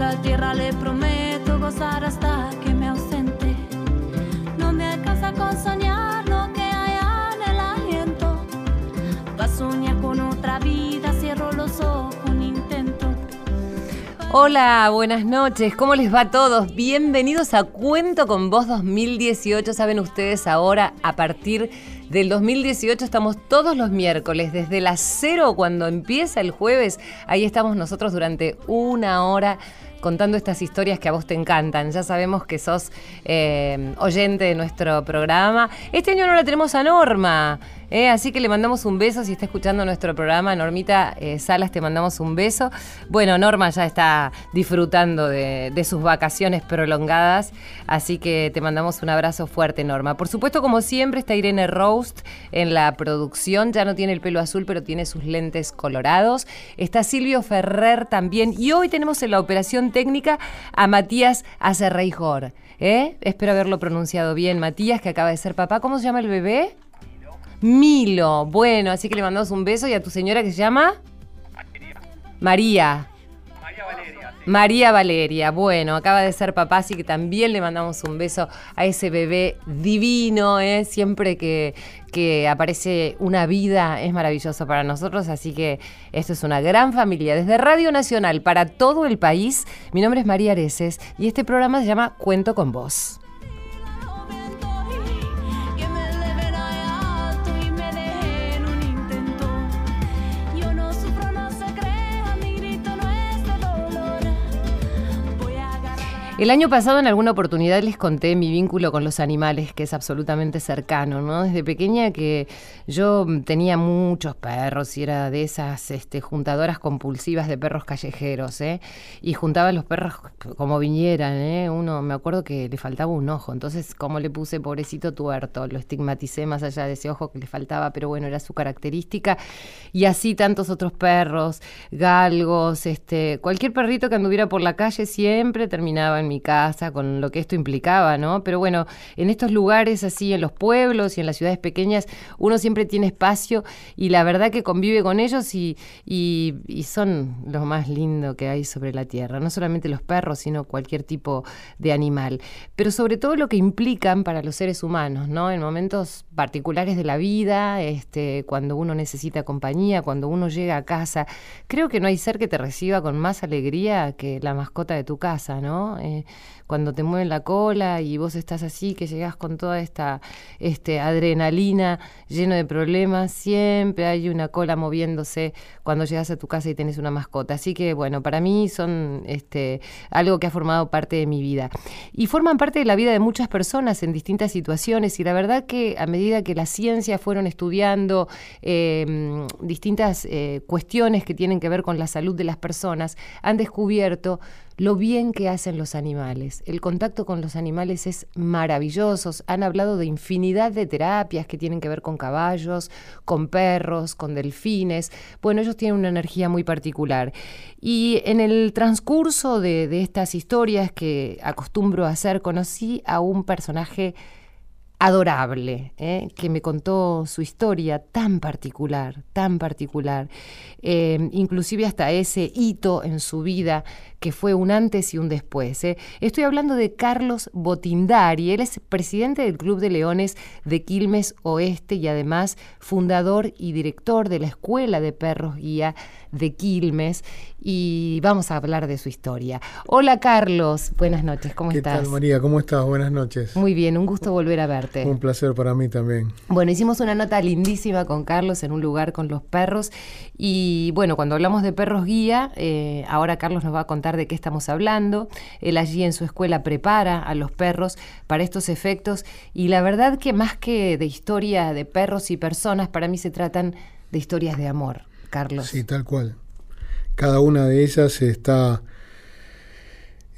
A esta tierra le prometo gozar hasta que me ausente. No me alcanza con soñar lo que hay en el aliento. Va soñar con otra vida, cierro los ojos, un intento. Hola, buenas noches. ¿Cómo les va a todos? Bienvenidos a Cuento con Voz 2018. Saben ustedes ahora, a partir del 2018 estamos todos los miércoles, desde las cero cuando empieza el jueves. Ahí estamos nosotros durante una hora contando estas historias que a vos te encantan. Ya sabemos que sos eh, oyente de nuestro programa. Este año no la tenemos a Norma. Eh, así que le mandamos un beso si está escuchando nuestro programa. Normita eh, Salas, te mandamos un beso. Bueno, Norma ya está disfrutando de, sus vacaciones prolongadas, así que te mandamos un abrazo fuerte, Norma. Por supuesto, como siempre, está Irene Roast en la producción. Ya no tiene el pelo azul, pero tiene sus lentes colorados. Está Silvio Ferrer también. Y hoy tenemos en la operación técnica a Matías Acerreijor. ¿eh? Espero haberlo pronunciado bien. Matías, que acaba de ser papá. ¿Cómo se llama el bebé? Milo. Bueno, así que le mandamos un beso y a tu señora que se llama María. María Valeria. Sí. María Valeria. Bueno, acaba de ser papá, así que también le mandamos un beso a ese bebé divino. ¿eh? Siempre que, que aparece una vida es maravilloso para nosotros, así que esto es una gran familia. Desde Radio Nacional para todo el país, mi nombre es María Areces y este programa se llama Cuento con Vos. El año pasado en alguna oportunidad les conté mi vínculo con los animales, que es absolutamente cercano, ¿no? Desde pequeña que yo tenía muchos perros y era de esas este, juntadoras compulsivas de perros callejeros, ¿eh? Y juntaba los perros como vinieran, ¿eh? Uno, me acuerdo que le faltaba un ojo, entonces como le puse pobrecito tuerto, lo estigmaticé más allá de ese ojo que le faltaba, pero bueno, era su característica. Y así tantos otros perros, galgos, este, cualquier perrito que anduviera por la calle siempre terminaba en mi casa con lo que esto implicaba, ¿no? Pero bueno, en estos lugares así, en los pueblos y en las ciudades pequeñas, uno siempre tiene espacio y la verdad que convive con ellos y, y, son lo más lindo que hay sobre la tierra. No solamente los perros, sino cualquier tipo de animal. Pero sobre todo lo que implican para los seres humanos, ¿no? En momentos particulares de la vida, este, cuando uno necesita compañía, cuando uno llega a casa. Creo que no hay ser que te reciba con más alegría que la mascota de tu casa, ¿no? Eh, cuando te mueven la cola y vos estás así, que llegás con toda esta este, adrenalina, lleno de problemas, siempre hay una cola moviéndose cuando llegas a tu casa y tenés una mascota. Así que bueno, para mí son este, algo que ha formado parte de mi vida. Y forman parte de la vida de muchas personas en distintas situaciones y la verdad que a medida que la ciencia fueron estudiando eh, distintas eh, cuestiones que tienen que ver con la salud de las personas, han descubierto lo bien que hacen los animales. El contacto con los animales es maravilloso. Han hablado de infinidad de terapias que tienen que ver con caballos, con perros, con delfines. Bueno, ellos tienen una energía muy particular. Y en el transcurso de, estas historias que acostumbro a hacer, conocí a un personaje adorable, ¿eh? que me contó su historia tan particular, tan particular, eh, inclusive hasta ese hito en su vida que fue un antes y un después. ¿eh? Estoy hablando de Carlos Botindari, él es presidente del Club de Leones de Quilmes Oeste y además fundador y director de la Escuela de Perros Guía de Quilmes y vamos a hablar de su historia. Hola Carlos, buenas noches, ¿cómo ¿Qué estás? tal María? ¿Cómo estás? Buenas noches. Muy bien, un gusto volver a verte. Un placer para mí también. Bueno, hicimos una nota lindísima con Carlos en un lugar con los perros y bueno, cuando hablamos de perros guía, eh, ahora Carlos nos va a contar de qué estamos hablando. Él allí en su escuela prepara a los perros para estos efectos y la verdad que más que de historia de perros y personas, para mí se tratan de historias de amor, Carlos. Sí, tal cual. Cada una de ellas está...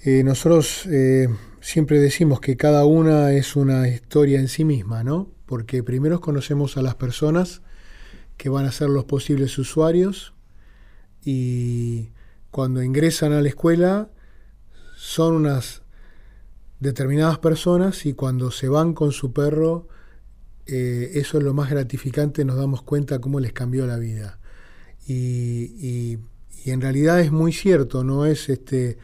Eh, nosotros eh, siempre decimos que cada una es una historia en sí misma, ¿no? Porque primero conocemos a las personas que van a ser los posibles usuarios y cuando ingresan a la escuela son unas determinadas personas y cuando se van con su perro, eh, eso es lo más gratificante, nos damos cuenta cómo les cambió la vida. Y, y, en realidad es muy cierto, no es este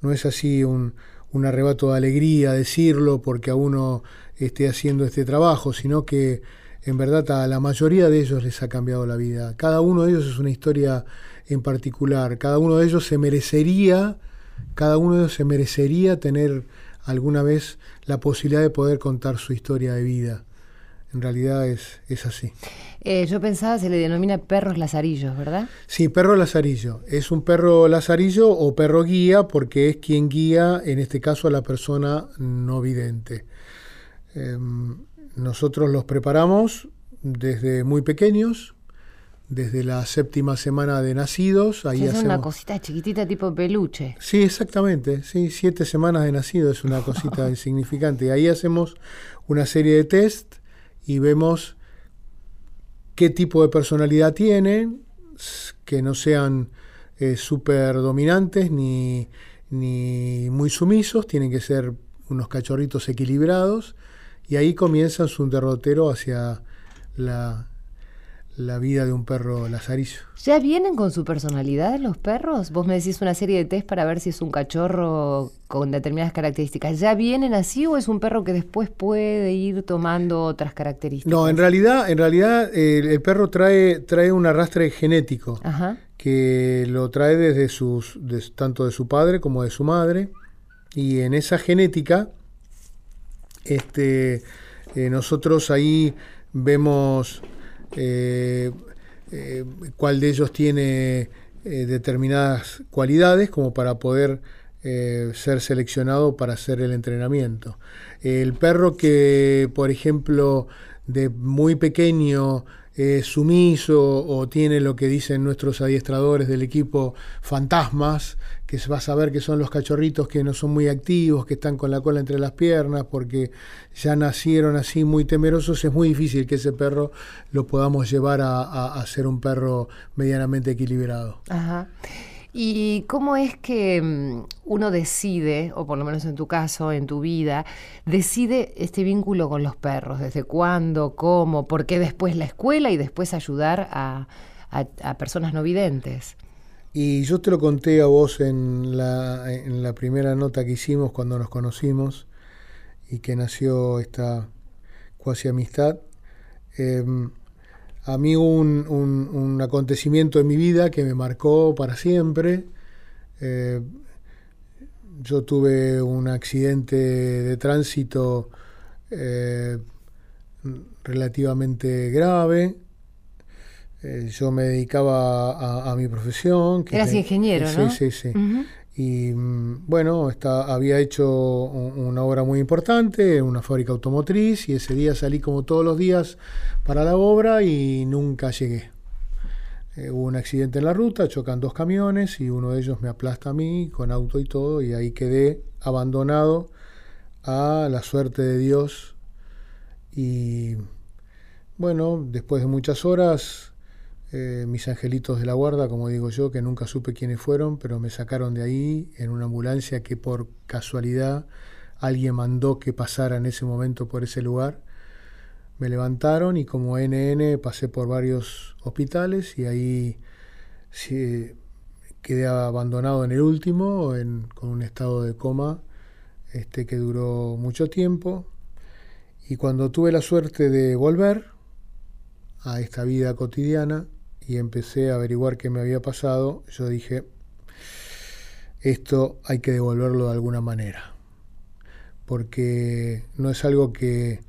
no es así un, un arrebato de alegría decirlo porque a uno esté haciendo este trabajo, sino que en verdad a la mayoría de ellos les ha cambiado la vida. Cada uno de ellos es una historia en particular, cada uno de ellos se merecería, cada uno de ellos se merecería tener alguna vez la posibilidad de poder contar su historia de vida. En realidad es, es así. Eh, yo pensaba, se le denomina perros lazarillos, ¿verdad? Sí, perro lazarillo. Es un perro lazarillo o perro guía porque es quien guía, en este caso, a la persona no vidente. Em, nosotros los preparamos desde muy pequeños, desde la séptima semana de nacidos. Ahí es una cosita chiquitita tipo peluche. Sí, exactamente. Sí, siete semanas de nacido es una cosita insignificante. Ahí hacemos una serie de test y vemos qué tipo de personalidad tienen, que no sean eh, súper dominantes ni, ni muy sumisos, tienen que ser unos cachorritos equilibrados y ahí comienza su derrotero hacia la, la vida de un perro lazarillo. ¿Ya vienen con su personalidad los perros? Vos me decís una serie de test para ver si es un cachorro con determinadas características. ¿Ya vienen así o es un perro que después puede ir tomando otras características? No, en realidad, en realidad el, perro trae, trae un arrastre genético que lo trae desde sus, tanto de su padre como de su madre. Y en esa genética, este, eh, nosotros ahí vemos eh, eh, cuál de ellos tiene eh, determinadas cualidades como para poder ser seleccionado para hacer el entrenamiento. El perro que, por ejemplo, de muy pequeño es sumiso o tiene lo que dicen nuestros adiestradores del equipo fantasmas, que se va a saber que son los cachorritos que no son muy activos, que están con la cola entre las piernas, porque ya nacieron así muy temerosos, es muy difícil que ese perro lo podamos llevar a, a ser un perro medianamente equilibrado. Ajá. ¿Y cómo es que mm, uno decide, o por lo menos en tu caso, en tu vida, decide este vínculo con los perros? ¿Desde cuándo? ¿Cómo? ¿Por qué después la escuela y después ayudar a, personas no videntes? Y yo te lo conté a vos en la, en la primera nota que hicimos cuando nos conocimos y que nació esta cuasi amistad. Em, a mí un, un, acontecimiento en mi vida que me marcó para siempre. Eh, yo tuve un accidente de tránsito eh, relativamente grave. Eh, yo me dedicaba a, mi profesión. Que Eras ingeniero, ¿no? Sí, sí, sí. Y mm, bueno, había hecho una obra muy importante, una fábrica automotriz, y ese día salí como todos los días para la obra y nunca llegué. Eh, hubo un accidente en la ruta, chocan dos camiones y uno de ellos me aplasta a mí con auto y todo, y ahí quedé abandonado a la suerte de Dios. Y bueno, después de muchas horas eh, mis angelitos de la guarda, como digo yo, que nunca supe quiénes fueron, pero me sacaron de ahí en una ambulancia que por casualidad alguien mandó que pasara en ese momento por ese lugar. Me levantaron y como NN pasé por varios hospitales y ahí quedé abandonado en el último, con un estado de coma este, que duró mucho tiempo. Y cuando tuve la suerte de volver a esta vida cotidiana, y empecé a averiguar qué me había pasado, yo dije, esto hay que devolverlo de alguna manera, porque no es algo que,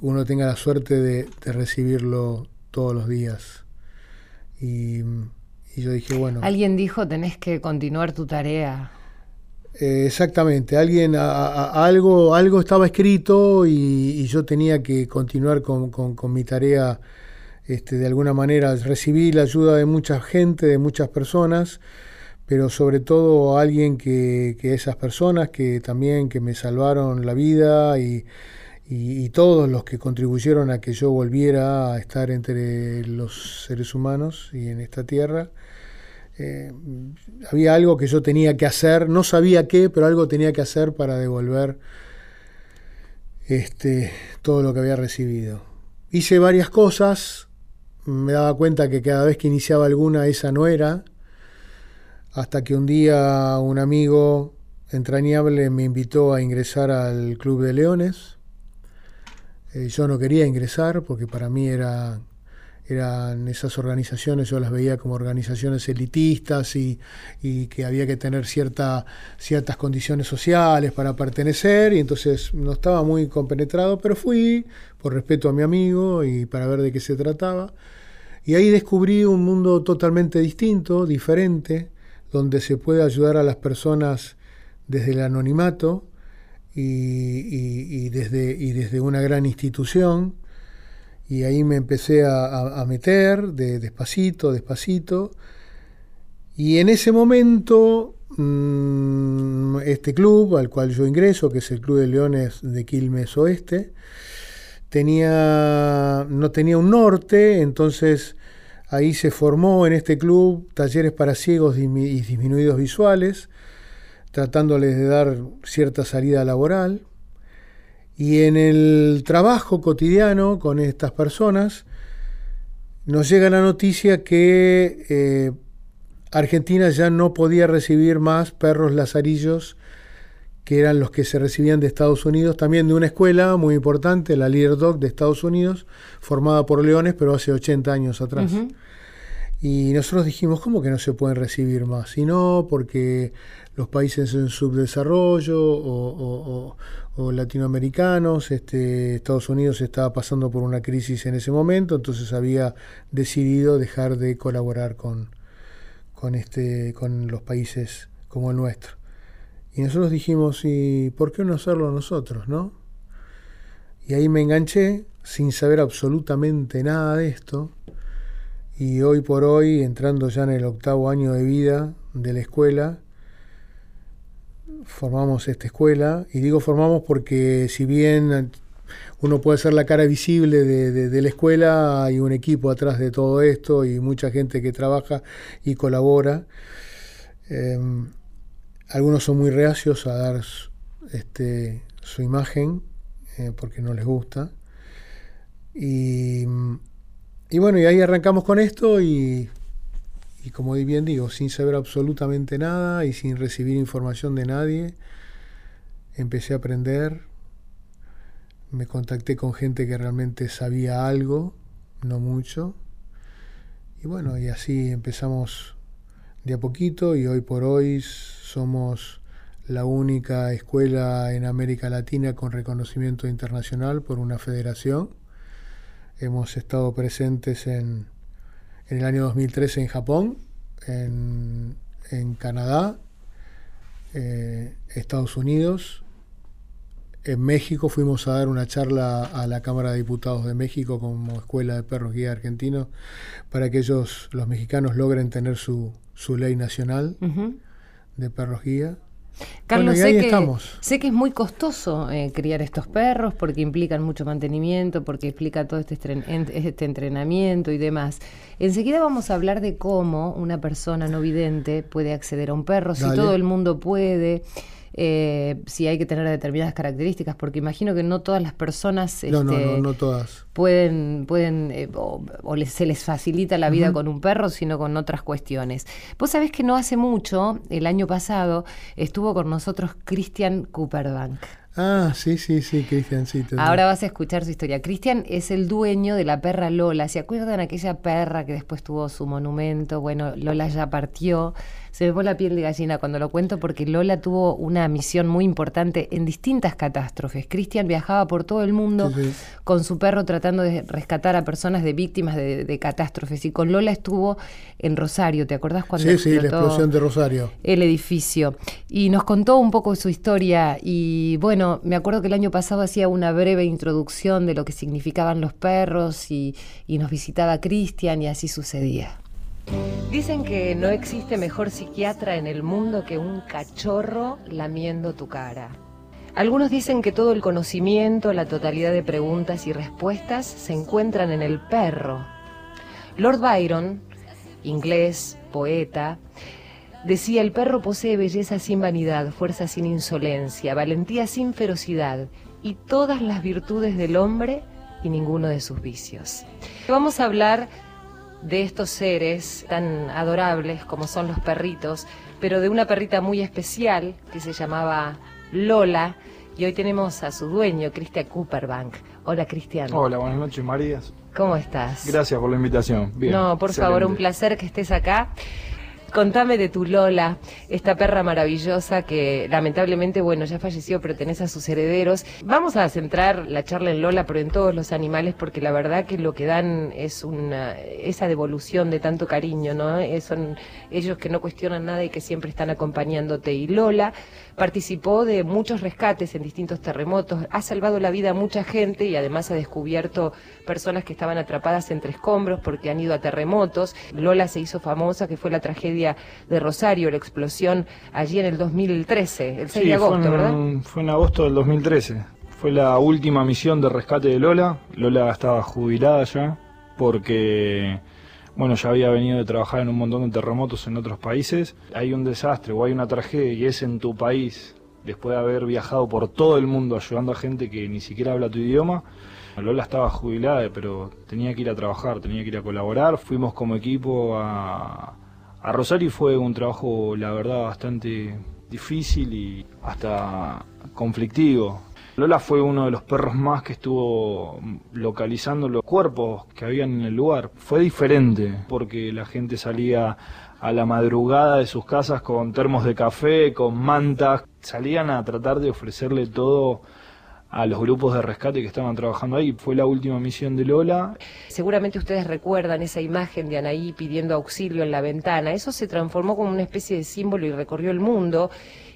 uno tenga la suerte de, recibirlo todos los días. Y, yo dije, bueno... Alguien dijo, tenés que continuar tu tarea. Eh, exactamente, alguien, algo, algo estaba escrito y, yo tenía que continuar con, con mi tarea este, de alguna manera recibí la ayuda de mucha gente, de muchas personas, pero sobre todo alguien que, esas personas que también que me salvaron la vida y, todos los que contribuyeron a que yo volviera a estar entre los seres humanos y en esta tierra. Eh, había algo que yo tenía que hacer, no sabía qué, pero algo tenía que hacer para devolver este, todo lo que había recibido. Hice varias cosas, me daba cuenta que cada vez que iniciaba alguna esa no era. hasta que un día un amigo entrañable me invitó a ingresar al Club de Leones. Eh, yo no quería ingresar porque para mí era, eran esas organizaciones, yo las veía como organizaciones elitistas y, que había que tener cierta, ciertas condiciones sociales para pertenecer y entonces no estaba muy compenetrado, pero fui por respeto a mi amigo y para ver de qué se trataba. Y ahí descubrí un mundo totalmente distinto, diferente, donde se puede ayudar a las personas desde el anonimato y, desde, y desde una gran institución. Y ahí me empecé a, meter de, despacito, despacito. Y en ese momento, mm, este club al cual yo ingreso, que es el Club de Leones de Quilmes Oeste, tenía, no tenía un norte, entonces ahí se formó en este club talleres para ciegos y disminuidos visuales, tratándoles de dar cierta salida laboral. Y en el trabajo cotidiano con estas personas nos llega la noticia que eh, Argentina ya no podía recibir más perros lazarillos que eran los que se recibían de Estados Unidos, también de una escuela muy importante, la Leader Dog de Estados Unidos, formada por leones, pero hace 80 años atrás. Y nosotros dijimos, ¿cómo que no se pueden recibir más? Y no, porque los países en subdesarrollo o, latinoamericanos, este, Estados Unidos estaba pasando por una crisis en ese momento, entonces había decidido dejar de colaborar con, con, este, con los países como el nuestro. Y nosotros dijimos, ¿y por qué no hacerlo nosotros, no? Y ahí me enganché sin saber absolutamente nada de esto. Y hoy por hoy, entrando ya en el octavo año de vida de la escuela, formamos esta escuela. Y digo formamos porque si bien uno puede ser la cara visible de, la escuela, hay un equipo atrás de todo esto y mucha gente que trabaja y colabora. Em, algunos son muy reacios a dar este, su imagen eh, porque no les gusta. Y, y bueno, y ahí arrancamos con esto y y como bien digo, sin saber absolutamente nada y sin recibir información de nadie, empecé a aprender, me contacté con gente que realmente sabía algo, no mucho, y bueno, y así empezamos de a poquito y hoy por hoy somos la única escuela en América Latina con reconocimiento internacional por una federación. Hemos estado presentes en en el año 2013 en Japón, en, Canadá, eh, Estados Unidos. En México fuimos a dar una charla a la Cámara de Diputados de México como escuela de perros guía argentinos para que ellos, los mexicanos, logren tener su, su ley nacional de perros guía. Carlos, sé, que, sé que es muy costoso eh, criar estos perros porque implican mucho mantenimiento, porque explica todo este, este entrenamiento y demás. Enseguida vamos a hablar de cómo una persona no vidente puede acceder a un perro, si todo el mundo puede. Eh, si hay que tener determinadas características, porque imagino que no todas las personas no, este, todas. pueden, pueden eh, o, se les facilita la vida con un perro, sino con otras cuestiones. Vos sabés que no hace mucho, el año pasado, estuvo con nosotros Christian Cooperbank. Ah, sí, sí, sí, Cristian, sí. Ahora vas a escuchar su historia. Cristian es el dueño de la perra Lola. ¿Se acuerdan aquella perra que después tuvo su monumento? Bueno, Lola ya partió se me pone la piel de gallina cuando lo cuento porque Lola tuvo una misión muy importante en distintas catástrofes. Cristian viajaba por todo el mundo con su perro tratando de rescatar a personas de víctimas de, catástrofes y con Lola estuvo en Rosario, ¿te acordás cuando Sí, sí, la explosión de Rosario. El edificio. Y nos contó un poco su historia y bueno, me acuerdo que el año pasado hacía una breve introducción de lo que significaban los perros y, y nos visitaba Cristian y así sucedía. Dicen que no existe mejor psiquiatra en el mundo que un cachorro lamiendo tu cara. Algunos dicen que todo el conocimiento, la totalidad de preguntas y respuestas se encuentran en el perro. Lord Byron, inglés, poeta, decía el perro posee belleza sin vanidad, fuerza sin insolencia, valentía sin ferocidad y todas las virtudes del hombre y ninguno de sus vicios. Vamos a hablar de estos seres tan adorables como son los perritos, pero de una perrita muy especial que se llamaba Lola. Y hoy tenemos a su dueño, Cristian Cooperbank. Hola, Cristian. Hola, buenas noches, María. ¿Cómo estás? Gracias por la invitación. Bien, no, por favor, un placer que estés acá. Contame de tu Lola, esta perra maravillosa que lamentablemente, bueno, ya falleció, pero tenés a sus herederos. Vamos a centrar la charla en Lola, pero en todos los animales, porque la verdad que lo que dan es una, esa devolución de tanto cariño, ¿no? son ellos que no cuestionan nada y que siempre están acompañándote. Y Lola participó de muchos rescates en distintos terremotos, ha salvado la vida a mucha gente y además ha descubierto personas que estaban atrapadas entre escombros porque han ido a terremotos. Lola se hizo famosa, que fue la tragedia de Rosario, la explosión allí en el 2013, el 6 de agosto, fue ¿verdad? Fue en agosto del 2013. Fue la última misión de rescate de Lola. Lola estaba jubilada ya porque bueno, ya había venido de trabajar en un montón de terremotos en otros países. Hay un desastre o hay una tragedia y es en tu país, después de haber viajado por todo el mundo ayudando a gente que ni siquiera habla tu idioma. Lola estaba jubilada, pero tenía que ir a trabajar, tenía que ir a colaborar. Fuimos como equipo a, a Rosario y fue un trabajo, la verdad, bastante difícil y hasta conflictivo. Lola fue uno de los perros más que estuvo localizando los cuerpos que habían en el lugar. Fue diferente porque la gente salía a la madrugada de sus casas con termos de café, con mantas, salían a tratar de ofrecerle todo a los grupos de rescate que estaban trabajando ahí. Fue la última misión de Lola. Seguramente ustedes recuerdan esa imagen de Anaí pidiendo auxilio en la ventana. Eso se transformó como una especie de símbolo y recorrió el mundo.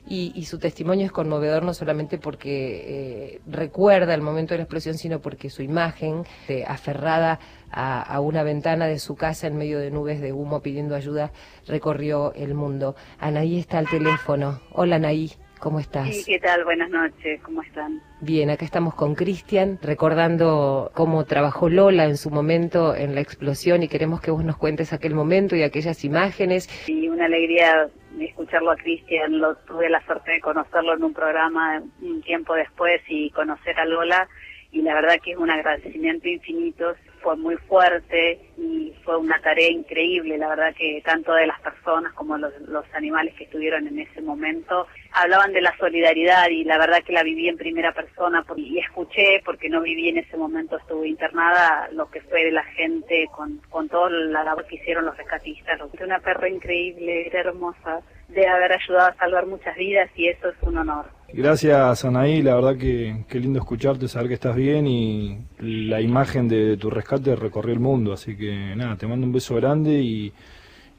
Y, su testimonio es conmovedor no solamente porque eh, recuerda el momento de la explosión, sino porque su imagen, aferrada a, a, una ventana de su casa en medio de nubes de humo pidiendo ayuda, recorrió el mundo. Anaí está al teléfono. Hola Anaí. ¿Cómo estás? Sí, ¿qué tal? Buenas noches, ¿cómo están? Bien, acá estamos con Cristian, recordando cómo trabajó Lola en su momento en la explosión y queremos que vos nos cuentes aquel momento y aquellas imágenes. Y una alegría escucharlo a Cristian, lo tuve la suerte de conocerlo en un programa un tiempo después y conocer a Lola y la verdad que es un agradecimiento infinito, fue muy fuerte y fue una tarea increíble, la verdad que tanto de las personas como los, los animales que estuvieron en ese momento hablaban de la solidaridad y la verdad que la viví en primera persona y escuché, porque no viví en ese momento, estuve internada, lo que fue de la gente con, con toda la labor que hicieron los rescatistas. Una perra increíble, era hermosa, de haber ayudado a salvar muchas vidas y eso es un honor. Gracias Anaí, la verdad que qué lindo escucharte, saber que estás bien y la imagen de, tu rescate recorrió el mundo, así que nada, te mando un beso grande y,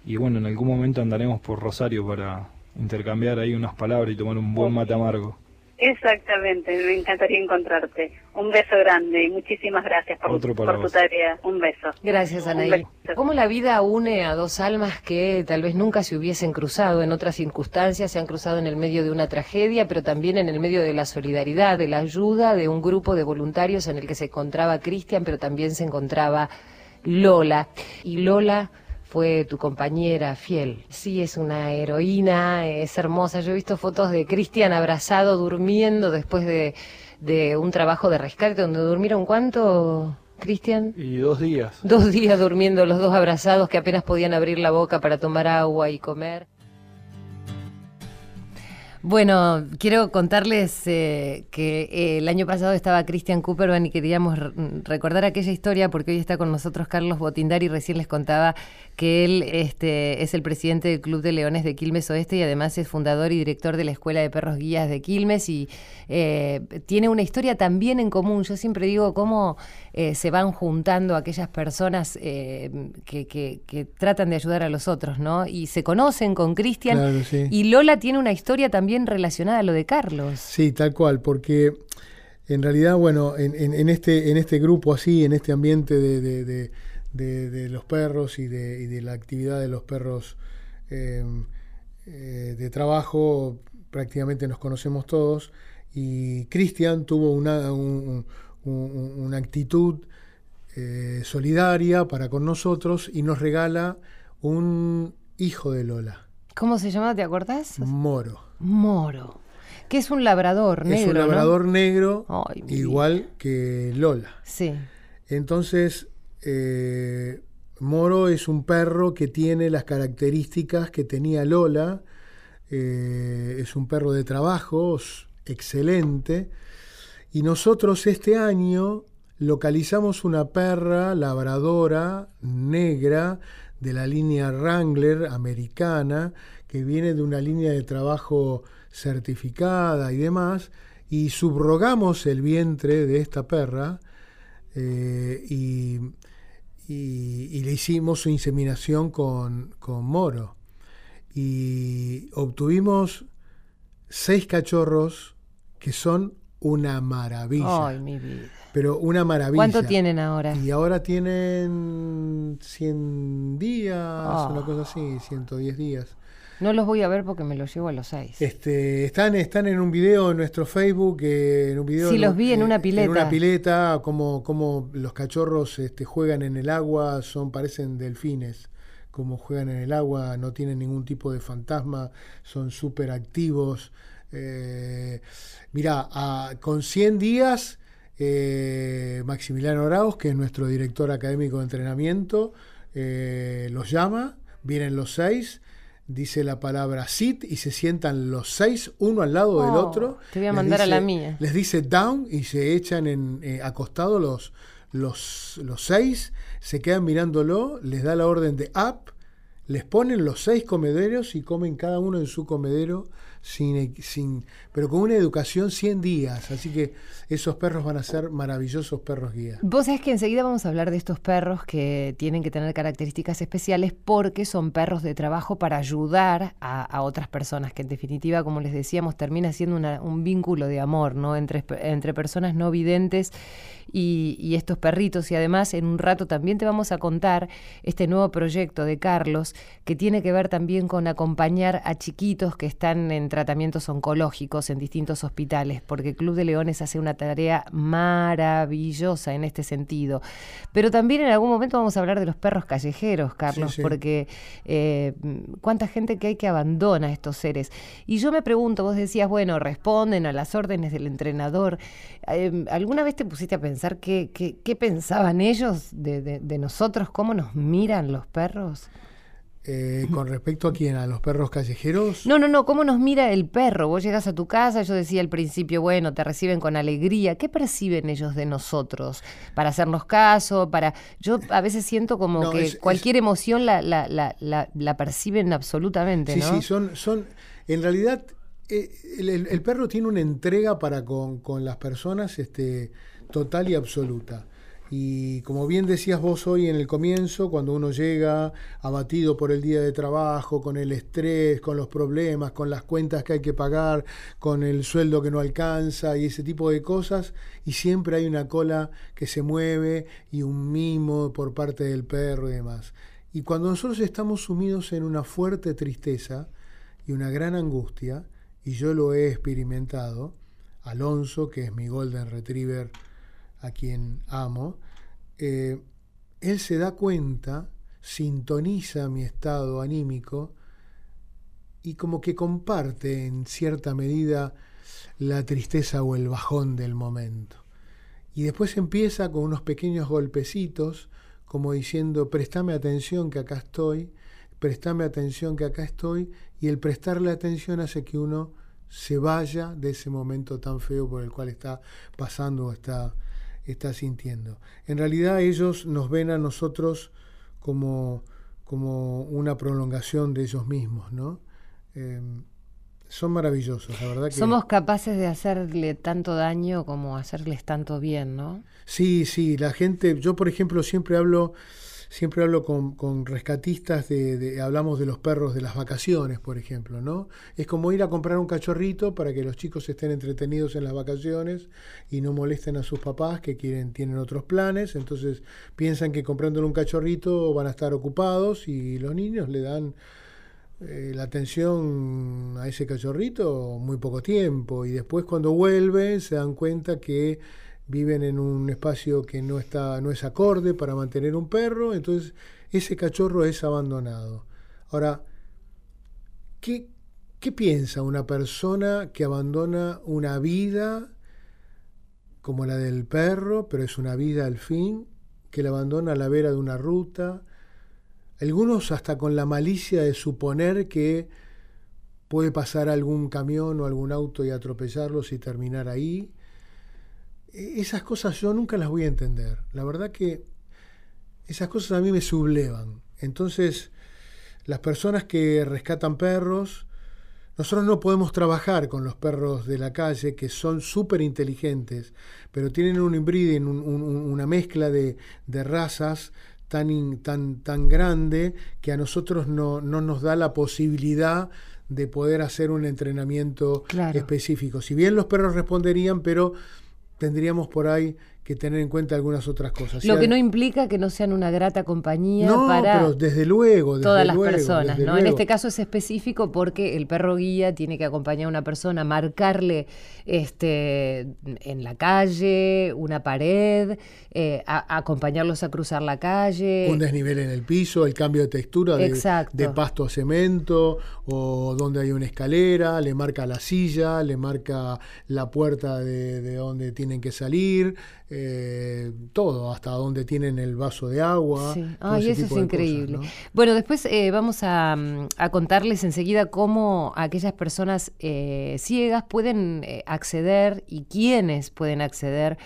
y bueno, en algún momento andaremos por Rosario para intercambiar ahí unas palabras y tomar un buen mate amargo. Exactamente, me encantaría encontrarte. Un beso grande y muchísimas gracias por, por tu tarea. Un beso. Gracias, Anaí. ¿Cómo la vida une a dos almas que tal vez nunca se hubiesen cruzado en otras circunstancias? Se han cruzado en el medio de una tragedia, pero también en el medio de la solidaridad, de la ayuda de un grupo de voluntarios en el que se encontraba Cristian, pero también se encontraba Lola. Y Lola fue tu compañera fiel. Sí, es una heroína, es hermosa. Yo he visto fotos de Cristian abrazado, durmiendo después de, de un trabajo de rescate, donde durmieron cuánto, Cristian? Y dos días. Dos días durmiendo los dos abrazados que apenas podían abrir la boca para tomar agua y comer. Bueno, quiero contarles eh, que eh, el año pasado estaba Christian Cooperman y queríamos recordar aquella historia porque hoy está con nosotros Carlos Botindari y recién les contaba que él este, es el presidente del Club de Leones de Quilmes Oeste y además es fundador y director de la Escuela de Perros Guías de Quilmes y eh, tiene una historia también en común. Yo siempre digo cómo se van juntando aquellas personas que, que, tratan de ayudar a los otros, ¿no? Y se conocen con Cristian y Lola tiene una historia también relacionada a lo de Carlos. Sí, tal cual, porque en realidad, bueno, en, este, en este grupo así, en este ambiente de, los perros y, de, la actividad de los perros em, eh, de trabajo, prácticamente nos conocemos todos. Y Cristian tuvo una, una actitud eh, solidaria para con nosotros y nos regala un hijo de Lola. ¿Cómo se llama? ¿Te acordás? Moro. Moro. Que es un labrador negro. Es un labrador negro, igual que Lola. Sí. Entonces, eh, Moro es un perro que tiene las características que tenía Lola. Eh, es un perro de trabajo, excelente. Y nosotros este año localizamos una perra labradora negra de la línea Wrangler americana, que viene de una línea de trabajo certificada y demás, y subrogamos el vientre de esta perra eh, y, le hicimos su inseminación con, moro. Y obtuvimos seis cachorros que son una maravilla. Ay, mi vida. Pero una maravilla. ¿Cuánto tienen ahora? Y ahora tienen 100 días, una cosa así, 110 días. No los voy a ver porque me los llevo a los seis. Este, están, están en un video en nuestro Facebook, eh, en un video. Sí, los vi en una pileta. En una pileta, como, como los cachorros este, juegan en el agua, son, parecen delfines. Como juegan en el agua, no tienen ningún tipo de fantasma, son súper activos. Eh, mira, con 100 días, eh, Maximiliano Arauz, que es nuestro director académico de entrenamiento, los llama, vienen los seis dice la palabra sit y se sientan los seis uno al lado del oh, otro. Te voy a mandar a la mía. Les dice down y se echan en eh, acostados los, los, los seis, se quedan mirándolo, les da la orden de up, les ponen los seis comederos y comen cada uno en su comedero sin, sin, pero con una educación 100 días. Así que esos perros van a ser maravillosos perros guía. Vos sabés que enseguida vamos a hablar de estos perros que tienen que tener características especiales porque son perros de trabajo para ayudar a, otras personas, que en definitiva, como les decíamos, termina siendo un vínculo de amor ¿no? entre, entre personas no videntes y, y estos perritos. Y además, en un rato también te vamos a contar este nuevo proyecto de Carlos que tiene que ver también con acompañar a chiquitos que están en tratamientos oncológicos en distintos hospitales, porque Club de Leones hace una tarea maravillosa en este sentido. Pero también en algún momento vamos a hablar de los perros callejeros, Carlos, porque eh, cuánta gente que hay que abandona a estos seres. Y yo me pregunto, vos decías, bueno, responden a las órdenes del entrenador. Eh, ¿Alguna vez te pusiste a pensar qué, qué, pensaban ellos de, de nosotros, cómo nos miran los perros? Eh, ¿Con respecto a quién? ¿A los perros callejeros? No, no, no. ¿Cómo nos mira el perro? Vos llegas a tu casa, yo decía al principio, bueno, te reciben con alegría. ¿Qué perciben ellos de nosotros? Para hacernos caso, para... Yo a veces siento como que cualquier emoción la, la, la, la, perciben absolutamente, sí, Sí, son, son... En realidad, eh, el, perro tiene una entrega para con, con las personas este, total y absoluta. Y como bien decías vos hoy en el comienzo, cuando uno llega abatido por el día de trabajo, con el estrés, con los problemas, con las cuentas que hay que pagar, con el sueldo que no alcanza y ese tipo de cosas, y siempre hay una cola que se mueve y un mimo por parte del perro y demás. Y cuando nosotros estamos sumidos en una fuerte tristeza y una gran angustia, y yo lo he experimentado, Alonso, que es mi golden retriever, a quien amo, eh, él se da cuenta, sintoniza mi estado anímico y como que comparte en cierta medida la tristeza o el bajón del momento. Y después empieza con unos pequeños golpecitos, como diciendo, préstame atención que acá estoy, préstame atención que acá estoy, y el prestarle atención hace que uno se vaya de ese momento tan feo por el cual está pasando o está está sintiendo. En realidad ellos nos ven a nosotros como, como una prolongación de ellos mismos, ¿no? Em, son maravillosos, la verdad que... Somos capaces de hacerle tanto daño como hacerles tanto bien, ¿no? Sí, sí, la gente, yo por ejemplo siempre hablo siempre hablo con, rescatistas, de, hablamos de los perros de las vacaciones, por ejemplo, ¿no? Es como ir a comprar un cachorrito para que los chicos estén entretenidos en las vacaciones y no molesten a sus papás que quieren, tienen otros planes, entonces piensan que comprándole un cachorrito van a estar ocupados y los niños le dan eh, la atención a ese cachorrito muy poco tiempo y después cuando vuelven se dan cuenta que viven en un espacio que no, está, no es acorde para mantener un perro, entonces ese cachorro es abandonado. Ahora, ¿qué, qué piensa una persona que abandona una vida como la del perro, pero es una vida al fin, que la abandona a la vera de una ruta, algunos hasta con la malicia de suponer que puede pasar algún camión o algún auto y atropellarlos y terminar ahí. E, esas cosas yo nunca las voy a entender. La verdad que esas cosas a mí me sublevan. Entonces, las personas que rescatan perros, nosotros no podemos trabajar con los perros de la calle que son súper inteligentes, pero tienen un inbreeding, una mezcla de, razas tan, tan, tan grande que a nosotros no, nos da la posibilidad de poder hacer un entrenamiento específico. Si bien los perros responderían, pero tendríamos por ahí que tener en cuenta algunas otras cosas. Lo que no implica que no sean una grata compañía no, para pero desde luego, todas las personas. ¿no? En este caso es específico porque el perro guía tiene que acompañar a una persona, marcarle este, en la calle, una pared, eh, acompañarlos a cruzar la calle. Un desnivel en el piso, el cambio de textura de, de, pasto a cemento, o donde hay una escalera, le marca la silla, le marca la puerta de, de donde tienen que salir. Eh, todo, hasta donde tienen el vaso de agua. Sí. Ay, eso es increíble. Bueno, después eh, vamos mm, a, contarles enseguida cómo aquellas personas eh, ciegas pueden acceder y quiénes pueden acceder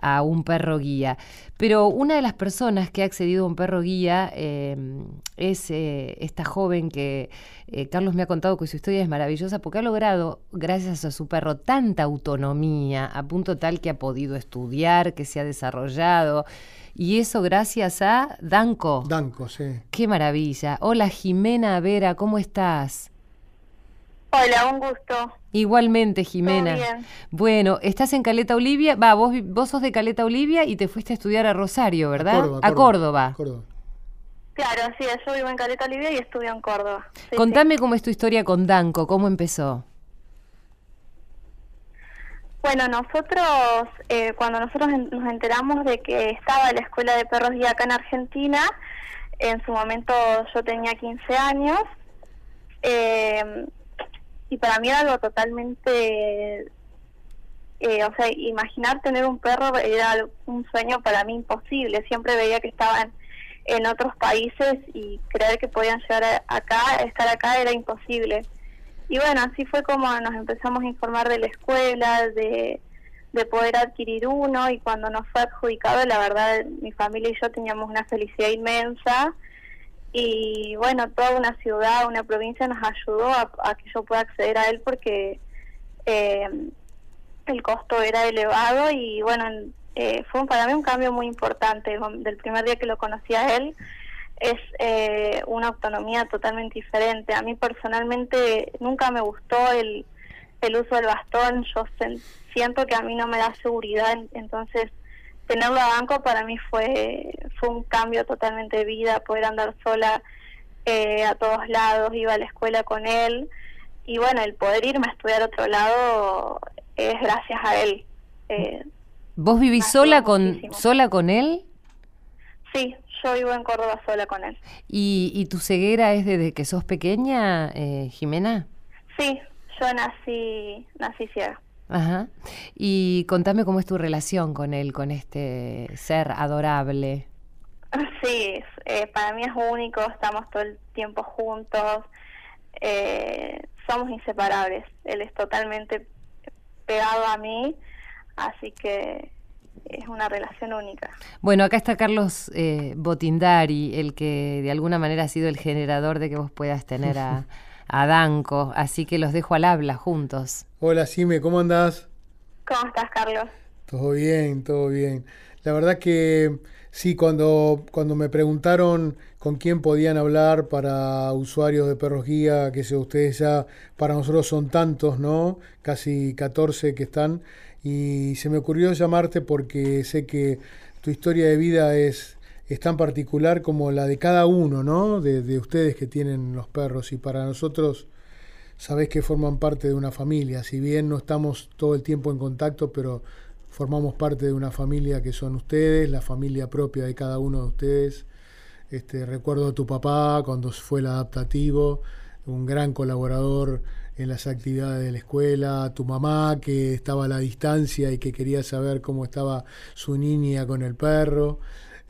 a un perro guía. Pero una de las personas que ha accedido a un perro guía em, es eh, esta joven que eh, Carlos me ha contado que su historia es maravillosa porque ha logrado, gracias a su perro, tanta autonomía, a punto tal que ha podido estudiar, que se ha desarrollado. Y eso gracias a Danco. Danco, sí. Qué maravilla. Hola Jimena Vera, ¿cómo estás? Hola, un gusto. Igualmente, Jimena. Bueno, estás en Caleta Olivia, va, vos, vos sos de Caleta Olivia y te fuiste a estudiar a Rosario, ¿verdad? A Córdoba. Claro, sí, yo vivo en Caleta Olivia y estudio en Córdoba. Contame cómo es tu historia con Danco, cómo empezó. Bueno, nosotros, eh, cuando nosotros nos enteramos de que estaba la escuela de perros guía acá en Argentina, en su momento yo tenía 15 años, eh, y para mí era algo totalmente eh, o sea imaginar tener un perro era un sueño para mí imposible. Siempre veía que estaban en otros países y creer que podían llegar acá estar acá era imposible. Y bueno así fue como nos empezamos a informar de la escuela de de poder adquirir uno y cuando nos fue adjudicado la verdad mi familia y yo teníamos una felicidad inmensa y bueno, toda una ciudad, una provincia nos ayudó a, que yo pueda acceder a él porque eh, el costo era elevado y bueno, eh, fue para mí un cambio muy importante. Del primer día que lo conocí a él, es eh, una autonomía totalmente diferente. A mí personalmente nunca me gustó el, el uso del bastón, yo siento que a mí no me da seguridad, entonces tenerlo a banco para mí fue, fue un cambio totalmente de vida, poder andar sola eh, a todos lados, iba a la escuela con él y bueno, el poder irme a estudiar a otro lado es gracias a él. Eh, ¿Vos vivís sola con, sola con él? Sí, yo vivo en Córdoba sola con él. ¿Y, y tu ceguera es desde que sos pequeña, eh, Jimena? Sí, yo nací, nací ciega. Ajá. Y contame cómo es tu relación con él, con este ser adorable. Sí, eh, para mí es único, estamos todo el tiempo juntos, eh, somos inseparables, él es totalmente pegado a mí, así que es una relación única. Bueno, acá está Carlos eh, Botindari, el que de alguna manera ha sido el generador de que vos puedas tener a, a Danco, así que los dejo al habla juntos. Hola Sime, ¿cómo andás? ¿Cómo estás, Carlos? Todo bien, todo bien. La verdad que sí, cuando, cuando me preguntaron con quién podían hablar para usuarios de perros guía, que sé, ustedes ya, para nosotros son tantos, ¿no? Casi 14 que están, y se me ocurrió llamarte porque sé que tu historia de vida es, es tan particular como la de cada uno, ¿no? De, de ustedes que tienen los perros, y para nosotros sabés que forman parte de una familia, si bien no estamos todo el tiempo en contacto, pero formamos parte de una familia que son ustedes, la familia propia de cada uno de ustedes. Este, recuerdo a tu papá cuando fue el adaptativo, un gran colaborador en las actividades de la escuela, a tu mamá que estaba a la distancia y que quería saber cómo estaba su niña con el perro.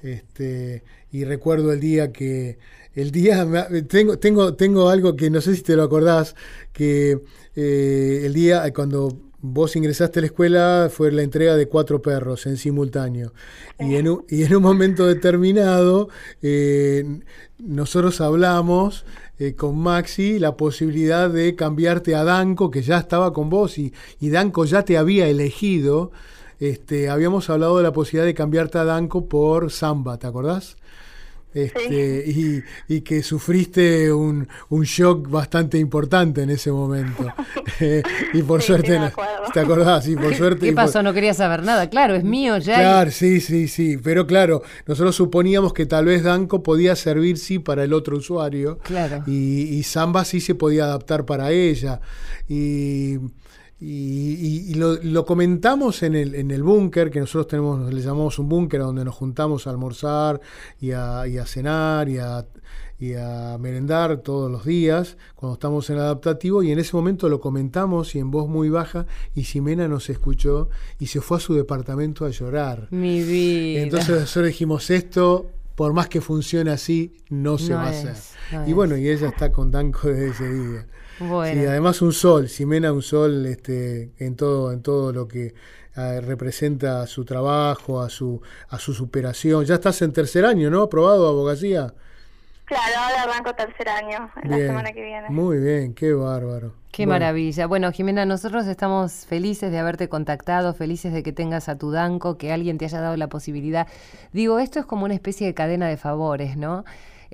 Este, y recuerdo el día que, el día, tengo, tengo, tengo algo que no sé si te lo acordás, que eh, el día cuando vos ingresaste a la escuela fue la entrega de cuatro perros en simultáneo. Y en un, y en un momento determinado eh, nosotros hablamos eh, con Maxi la posibilidad de cambiarte a Danco, que ya estaba con vos y, y Danco ya te había elegido. Este, habíamos hablado de la posibilidad de cambiarte a Danco por Samba, ¿te acordás? Este, y, y, que sufriste un, un, shock bastante importante en ese momento. y por suerte, ¿te acordás? Sí, por suerte. ¿Qué pasó? No quería saber nada. Claro, es mío ya. Claro, sí, sí, sí. Pero claro, nosotros suponíamos que tal vez Danco podía servir, sí, para el otro usuario. Claro. Y, y Samba sí se podía adaptar para ella. Y y, lo, comentamos en el, en el búnker, que nosotros tenemos, le llamamos un búnker, donde nos juntamos a almorzar y a, cenar y a, y a, merendar todos los días, cuando estamos en el adaptativo, y en ese momento lo comentamos y en voz muy baja, y Ximena nos escuchó y se fue a su departamento a llorar. Mi vida. Entonces nosotros dijimos esto, por más que funcione así, no se va a hacer. y bueno, y ella está con Danco desde ese día. Bueno. Sí, además un sol, Ximena un sol este, en todo, en todo lo que eh, representa su trabajo, a su, a su superación. Ya estás en tercer año, ¿no? ¿Aprobado abogacía? Claro, ahora arranco tercer año, la semana que viene. Muy bien, qué bárbaro. Qué maravilla. Bueno, Jimena, nosotros estamos felices de haberte contactado, felices de que tengas a tu Danco, que alguien te haya dado la posibilidad. Digo, esto es como una especie de cadena de favores, ¿no?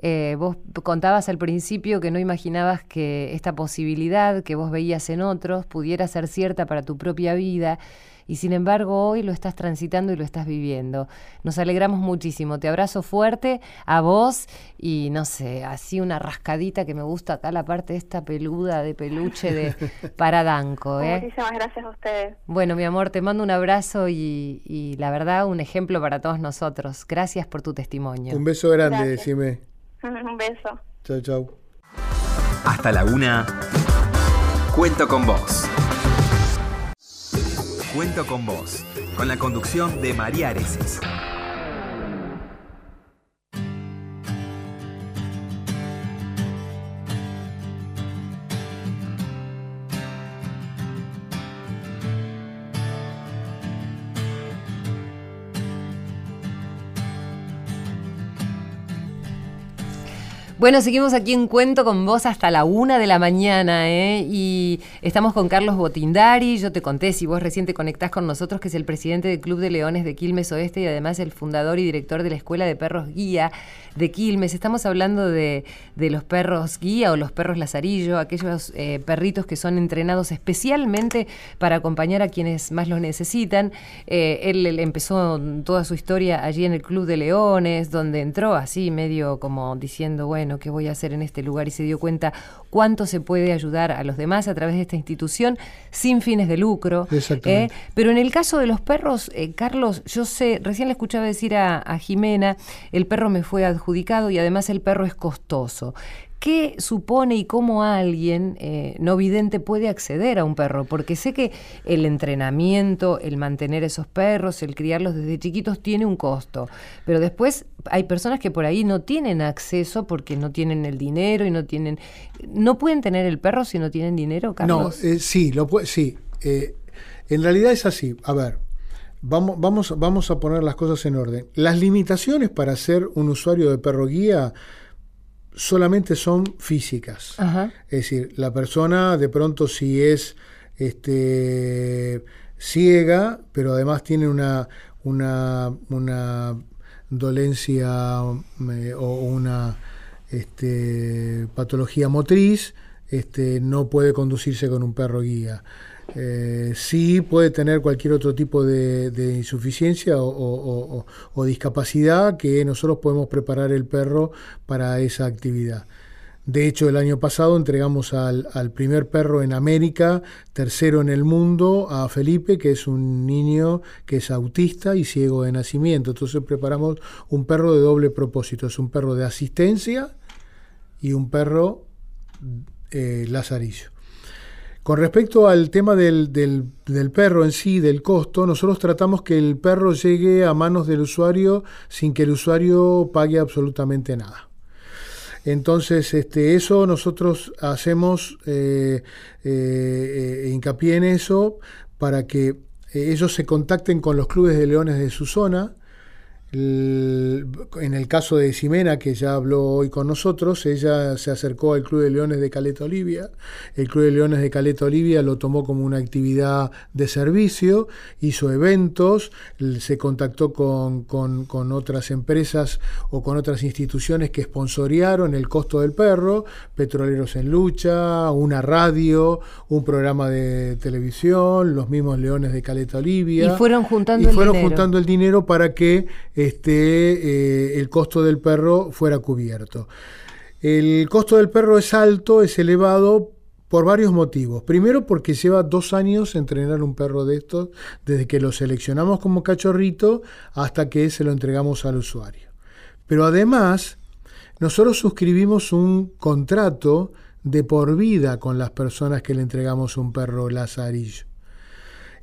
Eh, vos contabas al principio que no imaginabas que esta posibilidad que vos veías en otros pudiera ser cierta para tu propia vida y sin embargo hoy lo estás transitando y lo estás viviendo. Nos alegramos muchísimo. Te abrazo fuerte a vos y no sé, así una rascadita que me gusta acá la parte esta peluda de peluche de Paradanco. ¿eh? Muchísimas gracias a ustedes. Bueno, mi amor, te mando un abrazo y, la verdad un ejemplo para todos nosotros. Gracias por tu testimonio. Un beso grande, decime. Un beso. Chao, chao. Hasta la una. Cuento con vos. Cuento con vos. Con la conducción de María Areces. Bueno, seguimos aquí en Cuento con vos hasta la una de la mañana, ¿eh? Y estamos con Carlos Botindari. Yo te conté, si vos recién te conectás con nosotros, que es el presidente del Club de Leones de Quilmes Oeste y además el fundador y director de la Escuela de Perros Guía de Quilmes. Estamos hablando de, los perros guía o los perros lazarillo, aquellos eh, perritos que son entrenados especialmente para acompañar a quienes más los necesitan. Eh, él, empezó toda su historia allí en el Club de Leones, donde entró así medio como diciendo, bueno, ¿qué voy a hacer en este lugar? Y se dio cuenta cuánto se puede ayudar a los demás a través de esta institución sin fines de lucro. ¿eh? Pero en el caso de los perros, Carlos, yo sé, recién le escuchaba decir a, a Jimena, el perro me fue adjudicado y además el perro es costoso. ¿Qué supone y cómo alguien eh, no vidente puede acceder a un perro? Porque sé que el entrenamiento, el mantener esos perros, el criarlos desde chiquitos tiene un costo, pero después hay personas que por ahí no tienen acceso porque no tienen el dinero y no tienen... ¿No pueden tener el perro si no tienen dinero, Carlos? No, eh, sí, lo sí. Eh, en realidad es así. A ver, Vamos, vamos, vamos a poner las cosas en orden. Las limitaciones para ser un usuario de perro guía solamente son físicas. Es decir, la persona de pronto si es este, ciega, pero además tiene una, una, una dolencia eh, o una este, patología motriz, este, no puede conducirse con un perro guía. Eh, sí puede tener cualquier otro tipo de, insuficiencia o, discapacidad que nosotros podemos preparar el perro para esa actividad. De hecho, el año pasado entregamos al, primer perro en América, tercero en el mundo, a Felipe, que es un niño que es autista y ciego de nacimiento. Entonces preparamos un perro de doble propósito. Es un perro de asistencia y un perro eh, lazarillo. Con respecto al tema del, del, perro en sí, del costo, nosotros tratamos que el perro llegue a manos del usuario sin que el usuario pague absolutamente nada. Entonces, este, eso nosotros hacemos eh, eh, eh, hincapié en eso para que ellos se contacten con los clubes de leones de su zona, en el caso de Ximena, que ya habló hoy con nosotros, ella se acercó al Club de Leones de Caleta Olivia. El Club de Leones de Caleta Olivia lo tomó como una actividad de servicio, hizo eventos, se contactó con, con, otras empresas o con otras instituciones que sponsorearon el costo del perro, Petroleros en Lucha, una radio, un programa de televisión, los mismos Leones de Caleta Olivia. Y fueron juntando y fueron juntando el dinero para que este, el costo del perro fuera cubierto. El costo del perro es alto, es elevado por varios motivos. Primero porque lleva dos años entrenar un perro de estos, desde que lo seleccionamos como cachorrito hasta que se lo entregamos al usuario. Pero además, nosotros suscribimos un contrato de por vida con las personas que le entregamos un perro lazarillo.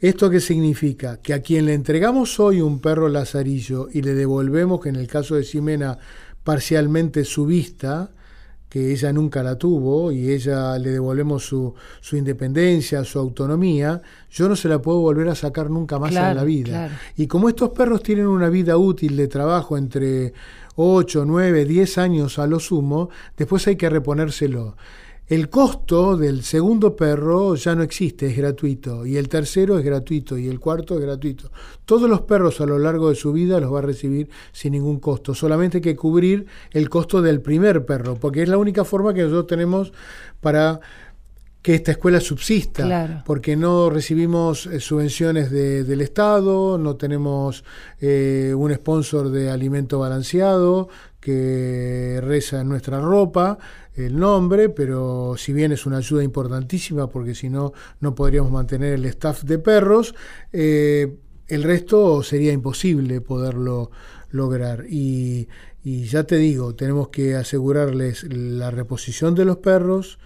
¿Esto qué significa? Que a quien le entregamos hoy un perro lazarillo y le devolvemos, que en el caso de Ximena, parcialmente su vista, que ella nunca la tuvo y ella le devolvemos su, su, independencia, su autonomía, yo no se la puedo volver a sacar nunca más en la vida. Y como estos perros tienen una vida útil de trabajo entre 8, 9, 10 años a lo sumo, después hay que reponérselo. El costo del segundo perro ya no existe, es gratuito, y el tercero es gratuito, y el cuarto es gratuito. Todos los perros a lo largo de su vida los va a recibir sin ningún costo, solamente hay que cubrir el costo del primer perro, porque es la única forma que nosotros tenemos para que esta escuela subsista, porque no recibimos eh, subvenciones del Estado, no tenemos eh, un sponsor de alimento balanceado que reza en nuestra ropa, el nombre, pero si bien es una ayuda importantísima, porque si no, no podríamos mantener el staff de perros, eh, el resto sería imposible poderlo lograr. Y, ya te digo, tenemos que asegurarles la reposición de los perros.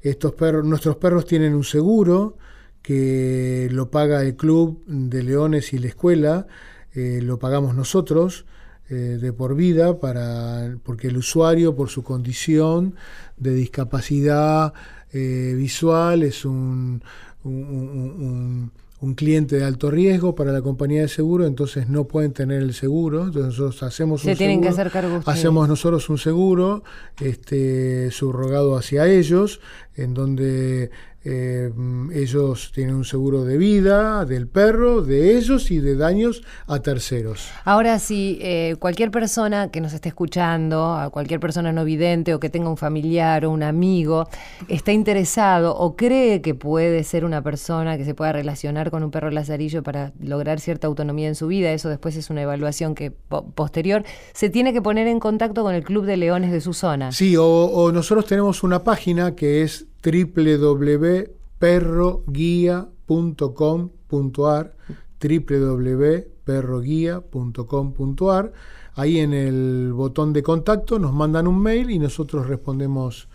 Estos perros, nuestros perros tienen un seguro que lo paga el club de leones y la escuela, eh, lo pagamos nosotros. Eh, de por vida, para, porque el usuario, por su condición de discapacidad eh, visual, es un, un, cliente de alto riesgo para la compañía de seguro, entonces no pueden tener el seguro. Entonces nosotros hacemos Se un tienen seguro, que hacer cargo hacemos nosotros un seguro este, subrogado hacia ellos, en donde eh, ellos tienen un seguro de vida del perro, de ellos y de daños a terceros. Ahora, si eh, cualquier persona que nos esté escuchando, a cualquier persona no vidente o que tenga un familiar o un amigo, está interesado o cree que puede ser una persona que se pueda relacionar con un perro lazarillo para lograr cierta autonomía en su vida, eso después es una evaluación que posterior, se tiene que poner en contacto con el Club de Leones de su zona. Sí, o nosotros tenemos una página que es www.perroguía.com.ar www.perroguía.com.ar Ahí en el botón de contacto nos mandan un mail y nosotros respondemos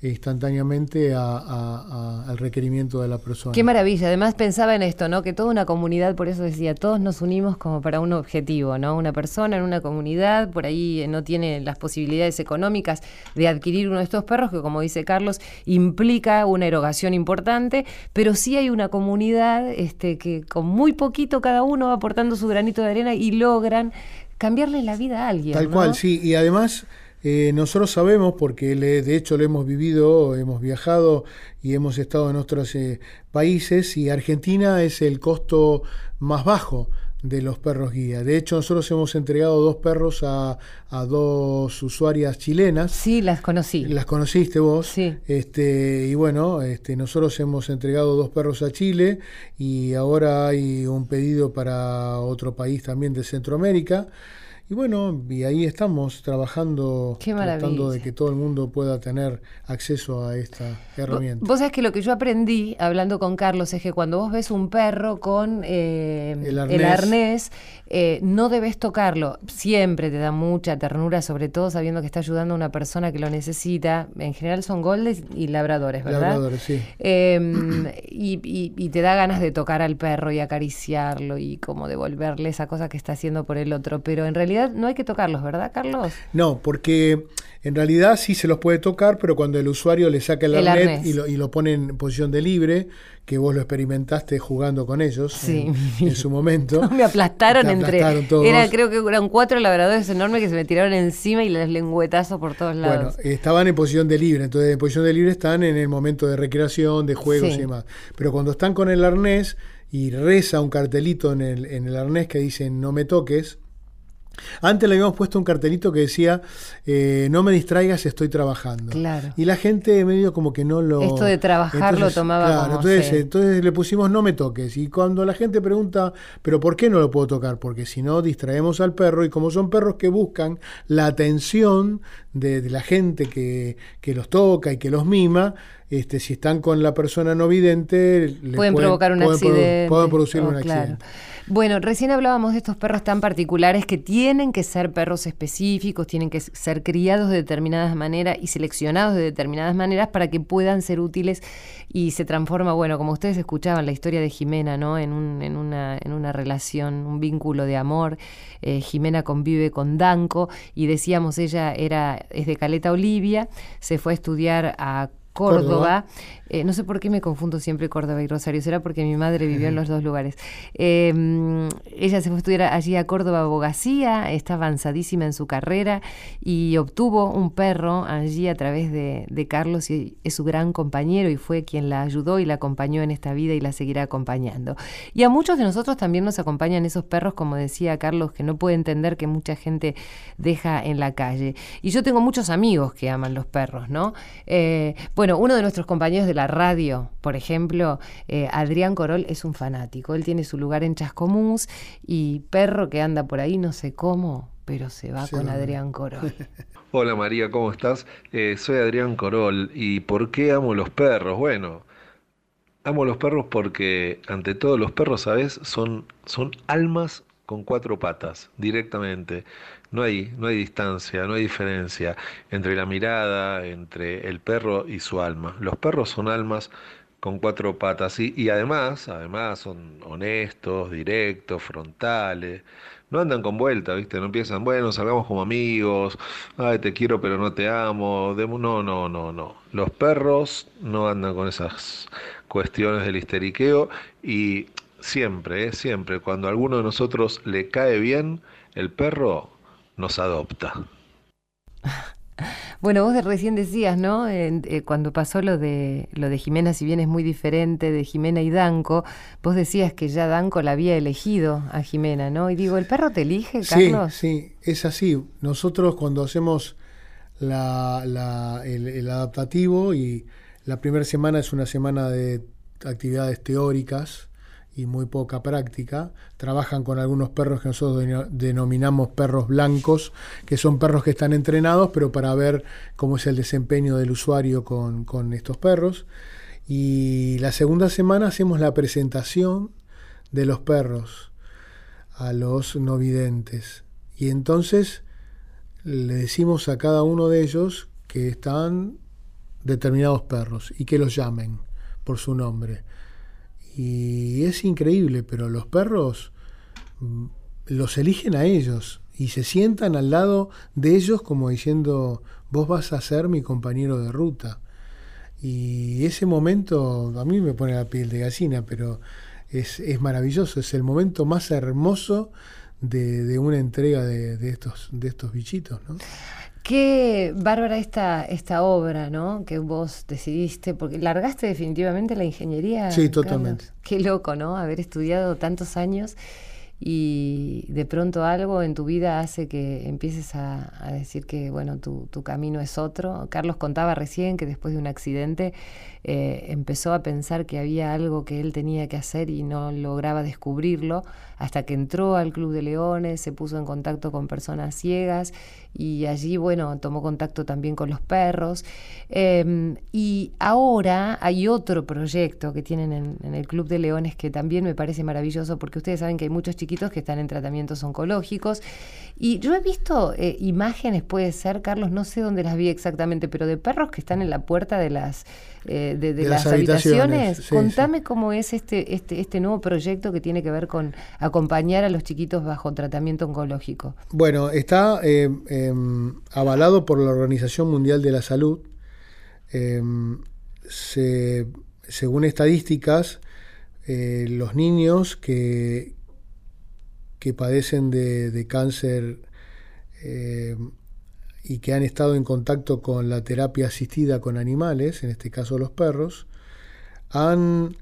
instantáneamente al requerimiento de la persona. Qué maravilla. Además pensaba en esto, ¿no? Que toda una comunidad, por eso decía, todos nos unimos como para un objetivo, ¿no? Una persona en una comunidad, por ahí no tiene las posibilidades económicas de adquirir uno de estos perros, que como dice Carlos, implica una erogación importante, pero sí hay una comunidad este, que con muy poquito cada uno va aportando su granito de arena y logran cambiarle la vida a alguien. Tal cual, sí. Y además eh, nosotros sabemos, porque de hecho lo hemos vivido, hemos viajado y hemos estado en otros eh, países, y Argentina es el costo más bajo de los perros guía. De hecho, nosotros hemos entregado dos perros a, dos usuarias chilenas. Sí, las conocí. Las conociste vos. Sí. Este, y bueno, este, nosotros hemos entregado dos perros a Chile y ahora hay un pedido para otro país también de Centroamérica y bueno, y ahí estamos trabajando, tratando de que todo el mundo pueda tener acceso a esta herramienta. Vos sabés que lo que yo aprendí hablando con Carlos es que cuando vos ves un perro con eh, El el arnés. Eh, no debes tocarlo. Siempre te da mucha ternura, sobre todo sabiendo que está ayudando a una persona que lo necesita. En general son goldes y labradores, ¿verdad? Labradores, sí. Eh, y, y- y te da ganas de tocar al perro y acariciarlo y como devolverle esa cosa que está haciendo por el otro. Pero en realidad no hay que tocarlos, ¿verdad, Carlos? No, porque en realidad sí se los puede tocar, pero cuando el usuario le saca el, El arnés, arnés. Y, lo, y lo pone en posición de libre, que vos lo experimentaste jugando con ellos Sí. en, en su momento. Me aplastaron, entre. aplastaron todos. Era, creo que eran cuatro labradores enormes que se me tiraron encima y les lengüetazos por todos Bueno, lados. estaban en posición de libre, entonces en posición de libre están en el momento de recreación, de juegos Sí. y demás. Pero cuando están con el arnés y reza un cartelito en el, en el arnés que dice no me toques, antes le habíamos puesto un cartelito que decía eh, no me distraigas, estoy trabajando. Claro. Y la gente medio como que no lo... Esto de trabajar lo tomaba claro, como, entonces, entonces le pusimos no me toques. Y cuando la gente pregunta, ¿pero por qué no lo puedo tocar? Porque si no, distraemos al perro. Y como son perros que buscan la atención de, de la gente que, que los toca y que los mima, este, si están con la persona no vidente, le pueden, provocar un pueden accidente. pueden producir Oh, un claro. accidente. Bueno, recién hablábamos de estos perros tan particulares que tienen que ser perros específicos, tienen que ser criados de determinadas maneras y seleccionados de determinadas maneras para que puedan ser útiles y se transforma, bueno, como ustedes escuchaban la historia de Jimena, ¿no? En, un- en, una, en una relación, un vínculo de amor. Eh, Jimena convive con Danco y decíamos, ella era, es de Caleta Olivia, se fue a estudiar a Córdoba. Córdoba. Eh, no sé por qué me confundo siempre Córdoba y Rosario, será porque mi madre vivió en los dos lugares. Eh, mm, ella se fue a estudiar allí a Córdoba abogacía, está avanzadísima en su carrera y obtuvo un perro allí a través de, de Carlos y es su gran compañero y fue quien la ayudó y la acompañó en esta vida y la seguirá acompañando. Y a muchos de nosotros también nos acompañan esos perros, como decía Carlos, que no puede entender que mucha gente deja en la calle. Y yo tengo muchos amigos que aman los perros, ¿no? Eh, bueno, uno de nuestros compañeros de la radio, por ejemplo, eh, Adrián Corol, es un fanático. Él tiene su lugar en Chascomús y perro que anda por ahí, no sé cómo, pero se va con. Adrián Corol. Hola María, ¿cómo estás? Eh, soy Adrián Corol y ¿por qué amo los perros? Bueno, amo los perros porque ante todo los perros, ¿sabes? Son, son almas con cuatro patas, directamente. No hay, no hay distancia, no hay diferencia entre la mirada, entre el perro y su alma. Los perros son almas con cuatro patas y, y además, además son honestos, directos, frontales. No andan con vuelta, ¿viste? No empiezan, bueno, salgamos como amigos, ay, te quiero pero no te amo. demo-". No, no, no, no. Los perros no andan con esas cuestiones del histeriqueo y siempre, ¿eh? siempre, cuando alguno de nosotros le cae bien, el perro nos adopta. Bueno, vos de- recién decías, ¿no? En- eh, cuando pasó lo de lo de Jimena, si bien es muy diferente de Jimena y Danco, vos decías que ya Danco la había elegido a Jimena, ¿no? Y digo, ¿el perro te elige, Sí, Carlos? sí, es así. Nosotros cuando hacemos la, la- el, el adaptativo y la primera semana es una semana de actividades teóricas y muy poca práctica, trabajan con algunos perros que nosotros deno- denominamos perros blancos, que son perros que están entrenados, pero para ver cómo es el desempeño del usuario con, con estos perros. Y la segunda semana hacemos la presentación de los perros a los no videntes. Y entonces le decimos a cada uno de ellos que están determinados perros y que los llamen por su nombre. Y es increíble, pero los perros mm, los eligen a ellos y se sientan al lado de ellos como diciendo, vos vas a ser mi compañero de ruta. Y ese momento a mí me pone la piel de gallina, pero es, es maravilloso, es el momento más hermoso de, de una entrega de, de estos, de estos bichitos. ¿no? Qué bárbara esta, esta obra, ¿no? Que vos decidiste, porque largaste definitivamente la ingeniería. Sí, Carlos? totalmente. Qué loco, ¿no? Haber estudiado tantos años y de pronto algo en tu vida hace que empieces a, a decir que, bueno, tu, tu camino es otro. Carlos contaba recién que después de un accidente eh, empezó a pensar que había algo que él tenía que hacer y no lograba descubrirlo, hasta que entró al Club de Leones, se puso en contacto con personas ciegas y allí, bueno, tomó contacto también con los perros. Em, y ahora hay otro proyecto que tienen en, el Club de Leones que también me parece maravilloso porque ustedes saben que hay muchos chiquitos que están en tratamientos oncológicos. Y yo he visto eh, imágenes, puede ser, Carlos, no sé dónde las vi exactamente, pero de perros que están en la puerta de las, eh, de, las, habitaciones. Contame cómo es este, este, este nuevo proyecto que tiene que ver con acompañar a los chiquitos bajo tratamiento oncológico. Bueno, está eh, em, avalado por la Organización Mundial de la Salud. Em, según estadísticas, los niños que, que padecen de, cáncer eh, y que han estado en contacto con la terapia asistida con animales, en este caso los perros, han,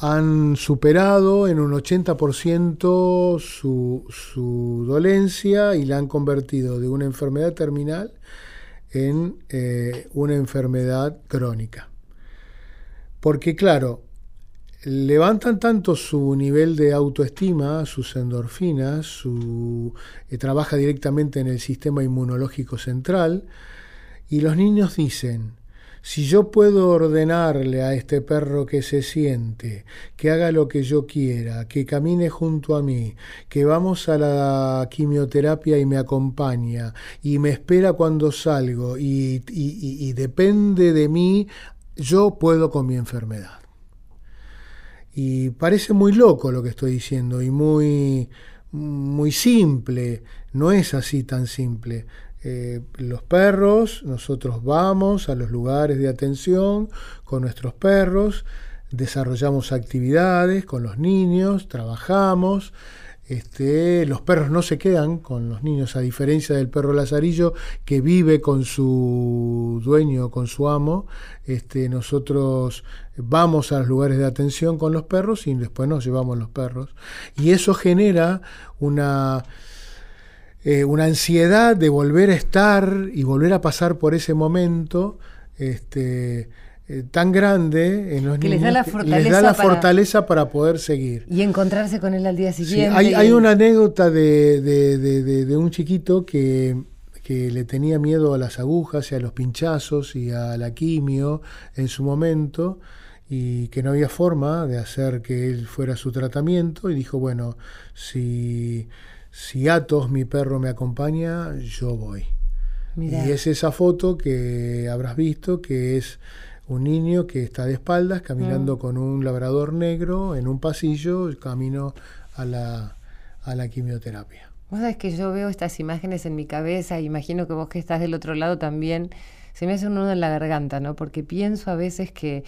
han superado en un 80% su, su, dolencia y la han convertido de una enfermedad terminal en eh, una enfermedad crónica. Porque claro, levantan tanto su nivel de autoestima, sus endorfinas, su, eh, trabaja directamente en el sistema inmunológico central, y los niños dicen, si yo puedo ordenarle a este perro que se siente, que haga lo que yo quiera, que camine junto a mí, que vamos a la quimioterapia y me acompaña y me espera cuando salgo y, y depende de mí, yo puedo con mi enfermedad. Y parece muy loco lo que estoy diciendo y muy, muy simple. No es así tan simple. Eh, los perros, nosotros vamos a los lugares de atención con nuestros perros, desarrollamos actividades con los niños, trabajamos, este, los perros no se quedan con los niños, a diferencia del perro lazarillo que vive con su dueño, con su amo. Este, nosotros vamos a los lugares de atención con los perros y después nos llevamos los perros. Y eso genera una, eh, una ansiedad de volver a estar y volver a pasar por ese momento. Este, eh, tan grande en los que niños les da la fortaleza, les da la para, fortaleza para poder seguir. Y encontrarse con él al día siguiente. hay, hay, una anécdota de, de, de, de, un chiquito que, que le tenía miedo a las agujas y a los pinchazos y a la quimio en su momento y que no había forma de hacer que él fuera su tratamiento y dijo, bueno, si, si Atos, mi perro, me acompaña, yo voy. Y es esa foto que habrás visto, que es un niño que está de espaldas caminando mm. con un labrador negro en un pasillo, camino a la, a la quimioterapia. Vos sabés que yo veo estas imágenes en mi cabeza, imagino que vos que estás del otro lado también, se me hace un nudo en la garganta, ¿no? Porque pienso a veces que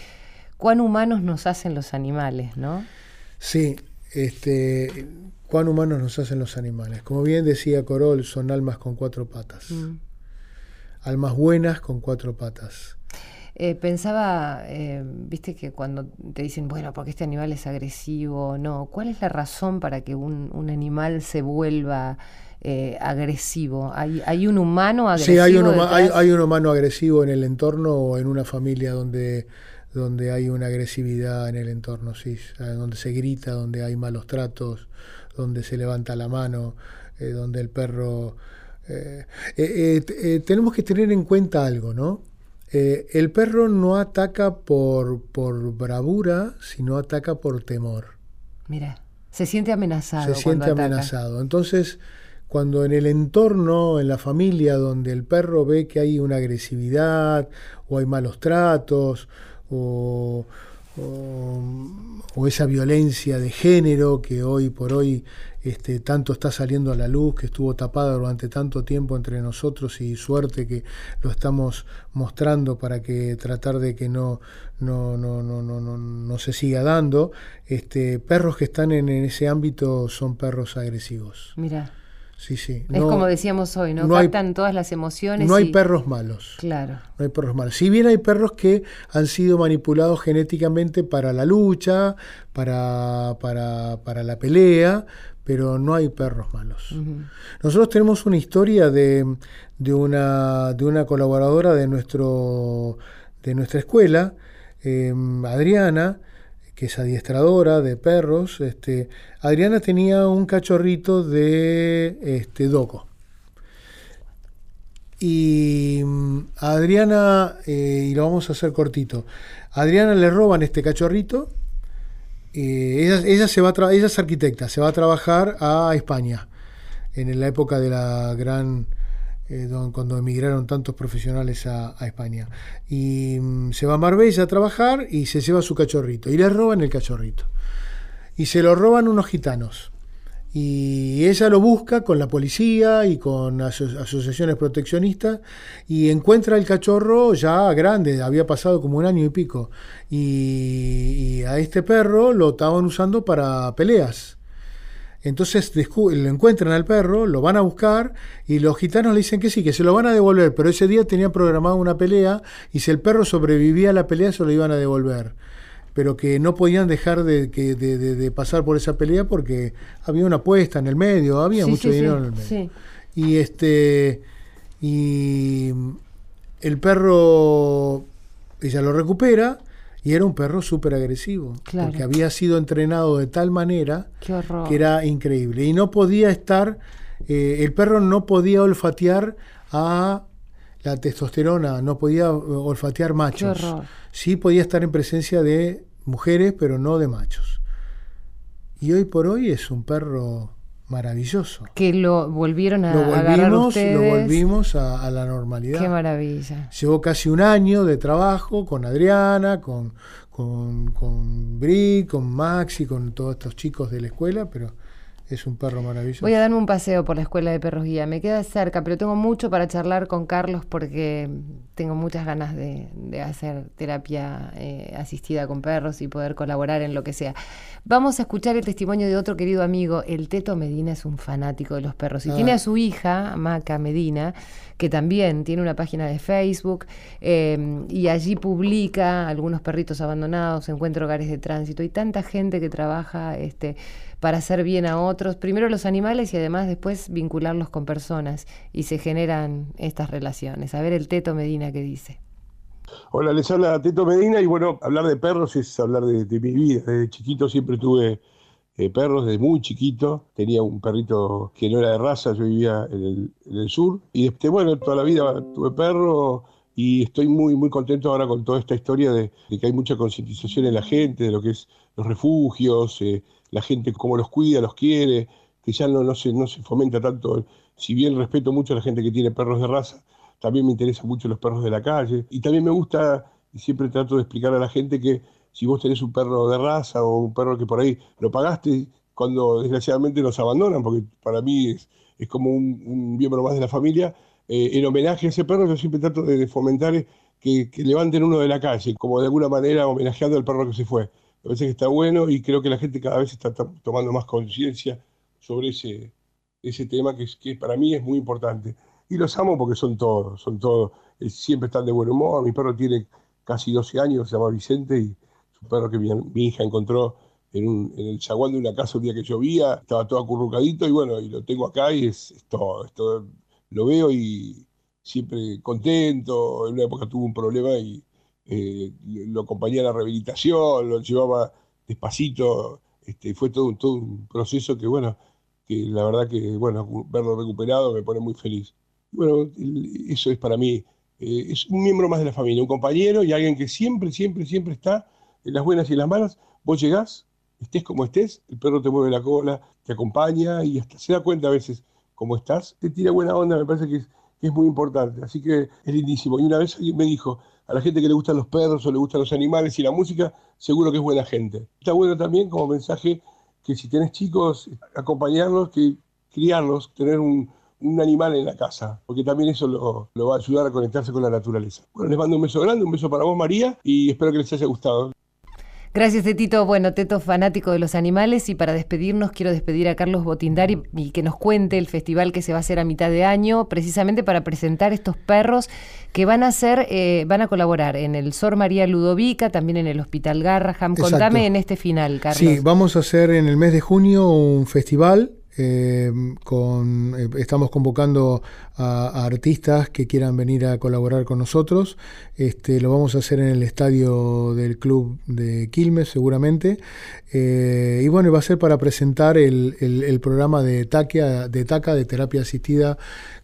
cuán humanos nos hacen los animales, ¿no? Sí, este, cuán humanos nos hacen los animales. Como bien decía Corol, son almas con cuatro patas. Mm. Almas buenas con cuatro patas. Eh, pensaba, eh, viste que cuando te dicen, bueno, porque este animal es agresivo, no, ¿cuál es la razón para que un, un animal se vuelva eh, agresivo? ¿Hay, ¿Hay, un humano agresivo? Sí, hay un, hay, hay un, humano agresivo en el entorno o en una familia donde, donde hay una agresividad en el entorno, sí, donde se grita, donde hay malos tratos, donde se levanta la mano, donde el perro... tenemos que tener en cuenta algo, ¿no? Eh, el perro no ataca por, por bravura, sino ataca por temor. Mira, se siente amenazado. Se siente amenazado. Entonces, cuando en el entorno, en la familia, donde el perro ve que hay una agresividad, o hay malos tratos, o, o, esa violencia de género que hoy por hoy este, tanto está saliendo a la luz, que estuvo tapada durante tanto tiempo entre nosotros y suerte que lo estamos mostrando para que tratar de que no, no, no, no, no, no, se siga dando. Este, perros que están en, ese ámbito son perros agresivos. Mira. Sí, sí. Es como decíamos hoy, ¿no? Captan todas las emociones. No hay perros malos. Claro. No hay perros malos. Si bien hay perros que han sido manipulados genéticamente para la lucha, para, para, para la pelea, pero no hay perros malos. Nosotros tenemos una historia de, de, una, de una colaboradora de nuestro de nuestra escuela, em, Adriana, que es adiestradora de perros, este, Adriana tenía un cachorrito de este, Doco. Y mm, Adriana, eh, y lo vamos a hacer cortito, a Adriana le roban este cachorrito, eh, ella, se va ella es arquitecta, se va a trabajar a España, en la época de la gran, eh, cuando emigraron tantos profesionales a, España. Y mm, se va a Marbella a trabajar y se lleva su cachorrito, y le roban el cachorrito. Y se lo roban unos gitanos y ella lo busca con la policía y con asociaciones proteccionistas y encuentra el cachorro ya grande, había pasado como un año y pico. Y, a este perro lo estaban usando para peleas. Entonces lo encuentran al perro, lo van a buscar y los gitanos le dicen que sí, que se lo van a devolver, pero ese día tenían programado una pelea y si el perro sobrevivía a la pelea se lo iban a devolver pero que no podían dejar de, de, pasar por esa pelea porque había una apuesta en el medio, había mucho dinero en el medio. Y este y el perro ella lo recupera y era un perro súper agresivo, porque había sido entrenado de tal manera que era increíble. Y no podía estar, eh, el perro no podía olfatear a la testosterona, no podía olfatear machos. Sí podía estar en presencia de mujeres, pero no de machos. Y hoy por hoy es un perro maravilloso. Que lo volvieron a lo volvimos, Lo volvimos a, la normalidad. Qué maravilla. Llevó casi un año de trabajo con Adriana, con, con, con Bri, con Maxi, con todos estos chicos de la escuela, pero es un perro maravilloso. Voy a darme un paseo por la escuela de perros guía. Me queda cerca, pero tengo mucho para charlar con Carlos porque tengo muchas ganas de, hacer terapia eh, asistida con perros y poder colaborar en lo que sea. Vamos a escuchar el testimonio de otro querido amigo. El Teto Medina es un fanático de los perros y ah. tiene a su hija, Maca Medina, que también tiene una página de Facebook eh, y allí publica algunos perritos abandonados, encuentra hogares de tránsito. y tanta gente que trabaja este, para hacer bien a otros, primero los animales y además después vincularlos con personas y se generan estas relaciones. A ver el Teto Medina que dice. Hola, les habla Teto Medina y bueno, hablar de perros es hablar de, mi vida. Desde chiquito siempre tuve eh, perros, desde muy chiquito. Tenía un perrito que no era de raza, yo vivía en el, sur. Y este, bueno, toda la vida tuve perro y estoy muy, muy contento ahora con toda esta historia de, que hay mucha concientización en la gente, de lo que es los refugios, eh, la gente cómo los cuida, los quiere, que ya no, no, se, no se fomenta tanto. Si bien respeto mucho a la gente que tiene perros de raza, también me interesan mucho los perros de la calle. Y también me gusta, y siempre trato de explicar a la gente que si vos tenés un perro de raza o un perro que por ahí lo pagaste, cuando desgraciadamente nos abandonan, porque para mí es, es como un, miembro más de la familia, eh, en homenaje a ese perro yo siempre trato de, fomentar que, que levanten uno de la calle, como de alguna manera homenajeando al perro que se fue. Parece que está bueno y creo que la gente cada vez está tomando más conciencia sobre ese, ese tema que, que para mí es muy importante. Y los amo porque son todos, son todos, eh, siempre están de buen humor. Mi perro tiene casi 12 años, se llama Vicente, y es un perro que mi, hija encontró en, un, en, el zaguán de una casa un día que llovía, estaba todo acurrucadito y bueno, y lo tengo acá y es, es todo, lo veo y siempre contento. En una época tuvo un problema y eh, lo acompañé a la rehabilitación, lo llevaba despacito, este, fue todo, todo un proceso que, bueno, que la verdad que, bueno, verlo recuperado me pone muy feliz. Bueno, eso es para mí, eh, es un miembro más de la familia, un compañero y alguien que siempre, siempre, siempre está en las buenas y en las malas. Vos llegás, estés como estés, el perro te mueve la cola, te acompaña y hasta se da cuenta a veces cómo estás, te tira buena onda, me parece que es, que es muy importante. Así que es lindísimo. Y una vez alguien me dijo, a la gente que le gustan los perros o le gustan los animales y la música, seguro que es buena gente. Está bueno también como mensaje que si tenés chicos, acompañarlos, que criarlos, tener un, animal en la casa, porque también eso lo, lo, va a ayudar a conectarse con la naturaleza. Bueno, les mando un beso grande, un beso para vos María y espero que les haya gustado. Gracias, Tetito. Bueno, Teto, fanático de los animales. Y para despedirnos, quiero despedir a Carlos Botindari y que nos cuente el festival que se va a hacer a mitad de año, precisamente para presentar estos perros que van a ser, eh, van a colaborar en el Sor María Ludovica, también en el Hospital Garraham. Contame en este final, Carlos. Sí, vamos a hacer en el mes de junio un festival eh, con, eh, estamos convocando a, artistas que quieran venir a colaborar con nosotros. Este, lo vamos a hacer en el estadio del club de Quilmes seguramente. Eh, y bueno, va a ser para presentar el programa de, taquia, de TACA, de terapia asistida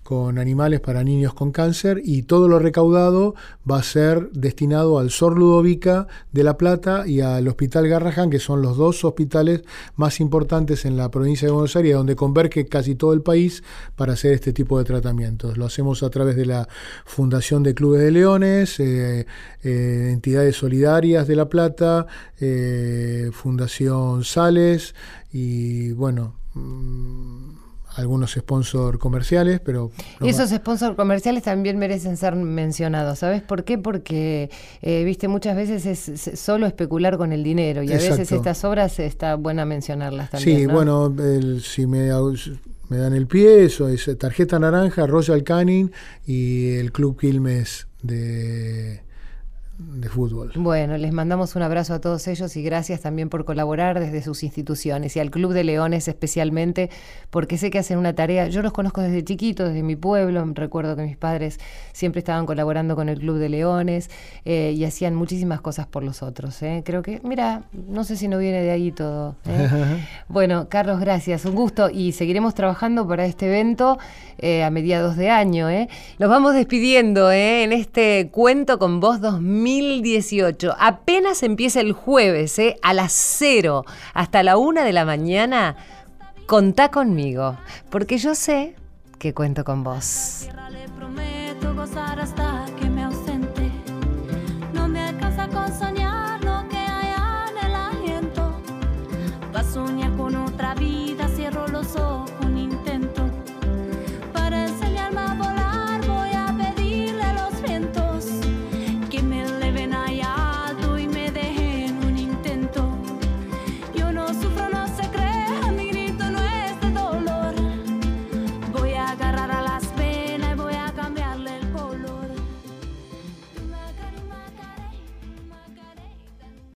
con animales para niños con cáncer y todo lo recaudado va a ser destinado al SOR Ludovica de La Plata y al Hospital Garrahan, que son los dos hospitales más importantes en la provincia de Buenos Aires, donde converge casi todo el país para hacer este tipo de tratamientos. Lo hacemos a través de la Fundación de Clubes de Leones, eh, eh, entidades solidarias de La Plata, eh, Fundación Sales y bueno. Mmm, algunos sponsors comerciales, pero... No Esos sponsors comerciales también merecen ser mencionados, ¿sabes por qué? Porque, eh, viste, muchas veces es solo especular con el dinero y Exacto. a veces estas obras está buena mencionarlas también. Sí, ¿no? bueno, el, si me, me, dan el pie, eso es Tarjeta Naranja, Royal Canin y el Club Quilmes de de fútbol. Bueno, les mandamos un abrazo a todos ellos y gracias también por colaborar desde sus instituciones y al Club de Leones especialmente, porque sé que hacen una tarea, yo los conozco desde chiquitos, desde mi pueblo, recuerdo que mis padres siempre estaban colaborando con el Club de Leones eh, y hacían muchísimas cosas por los otros. ¿eh? Creo que, mira, no sé si no viene de ahí todo. ¿eh? bueno, Carlos, gracias, un gusto y seguiremos trabajando para este evento eh, a mediados de año. Nos vamos despidiendo en este cuento con voz 2000 2018. Apenas empieza el jueves, ¿eh? a las 0 hasta la 1 de la mañana. Contá conmigo, porque yo sé que cuento con vos.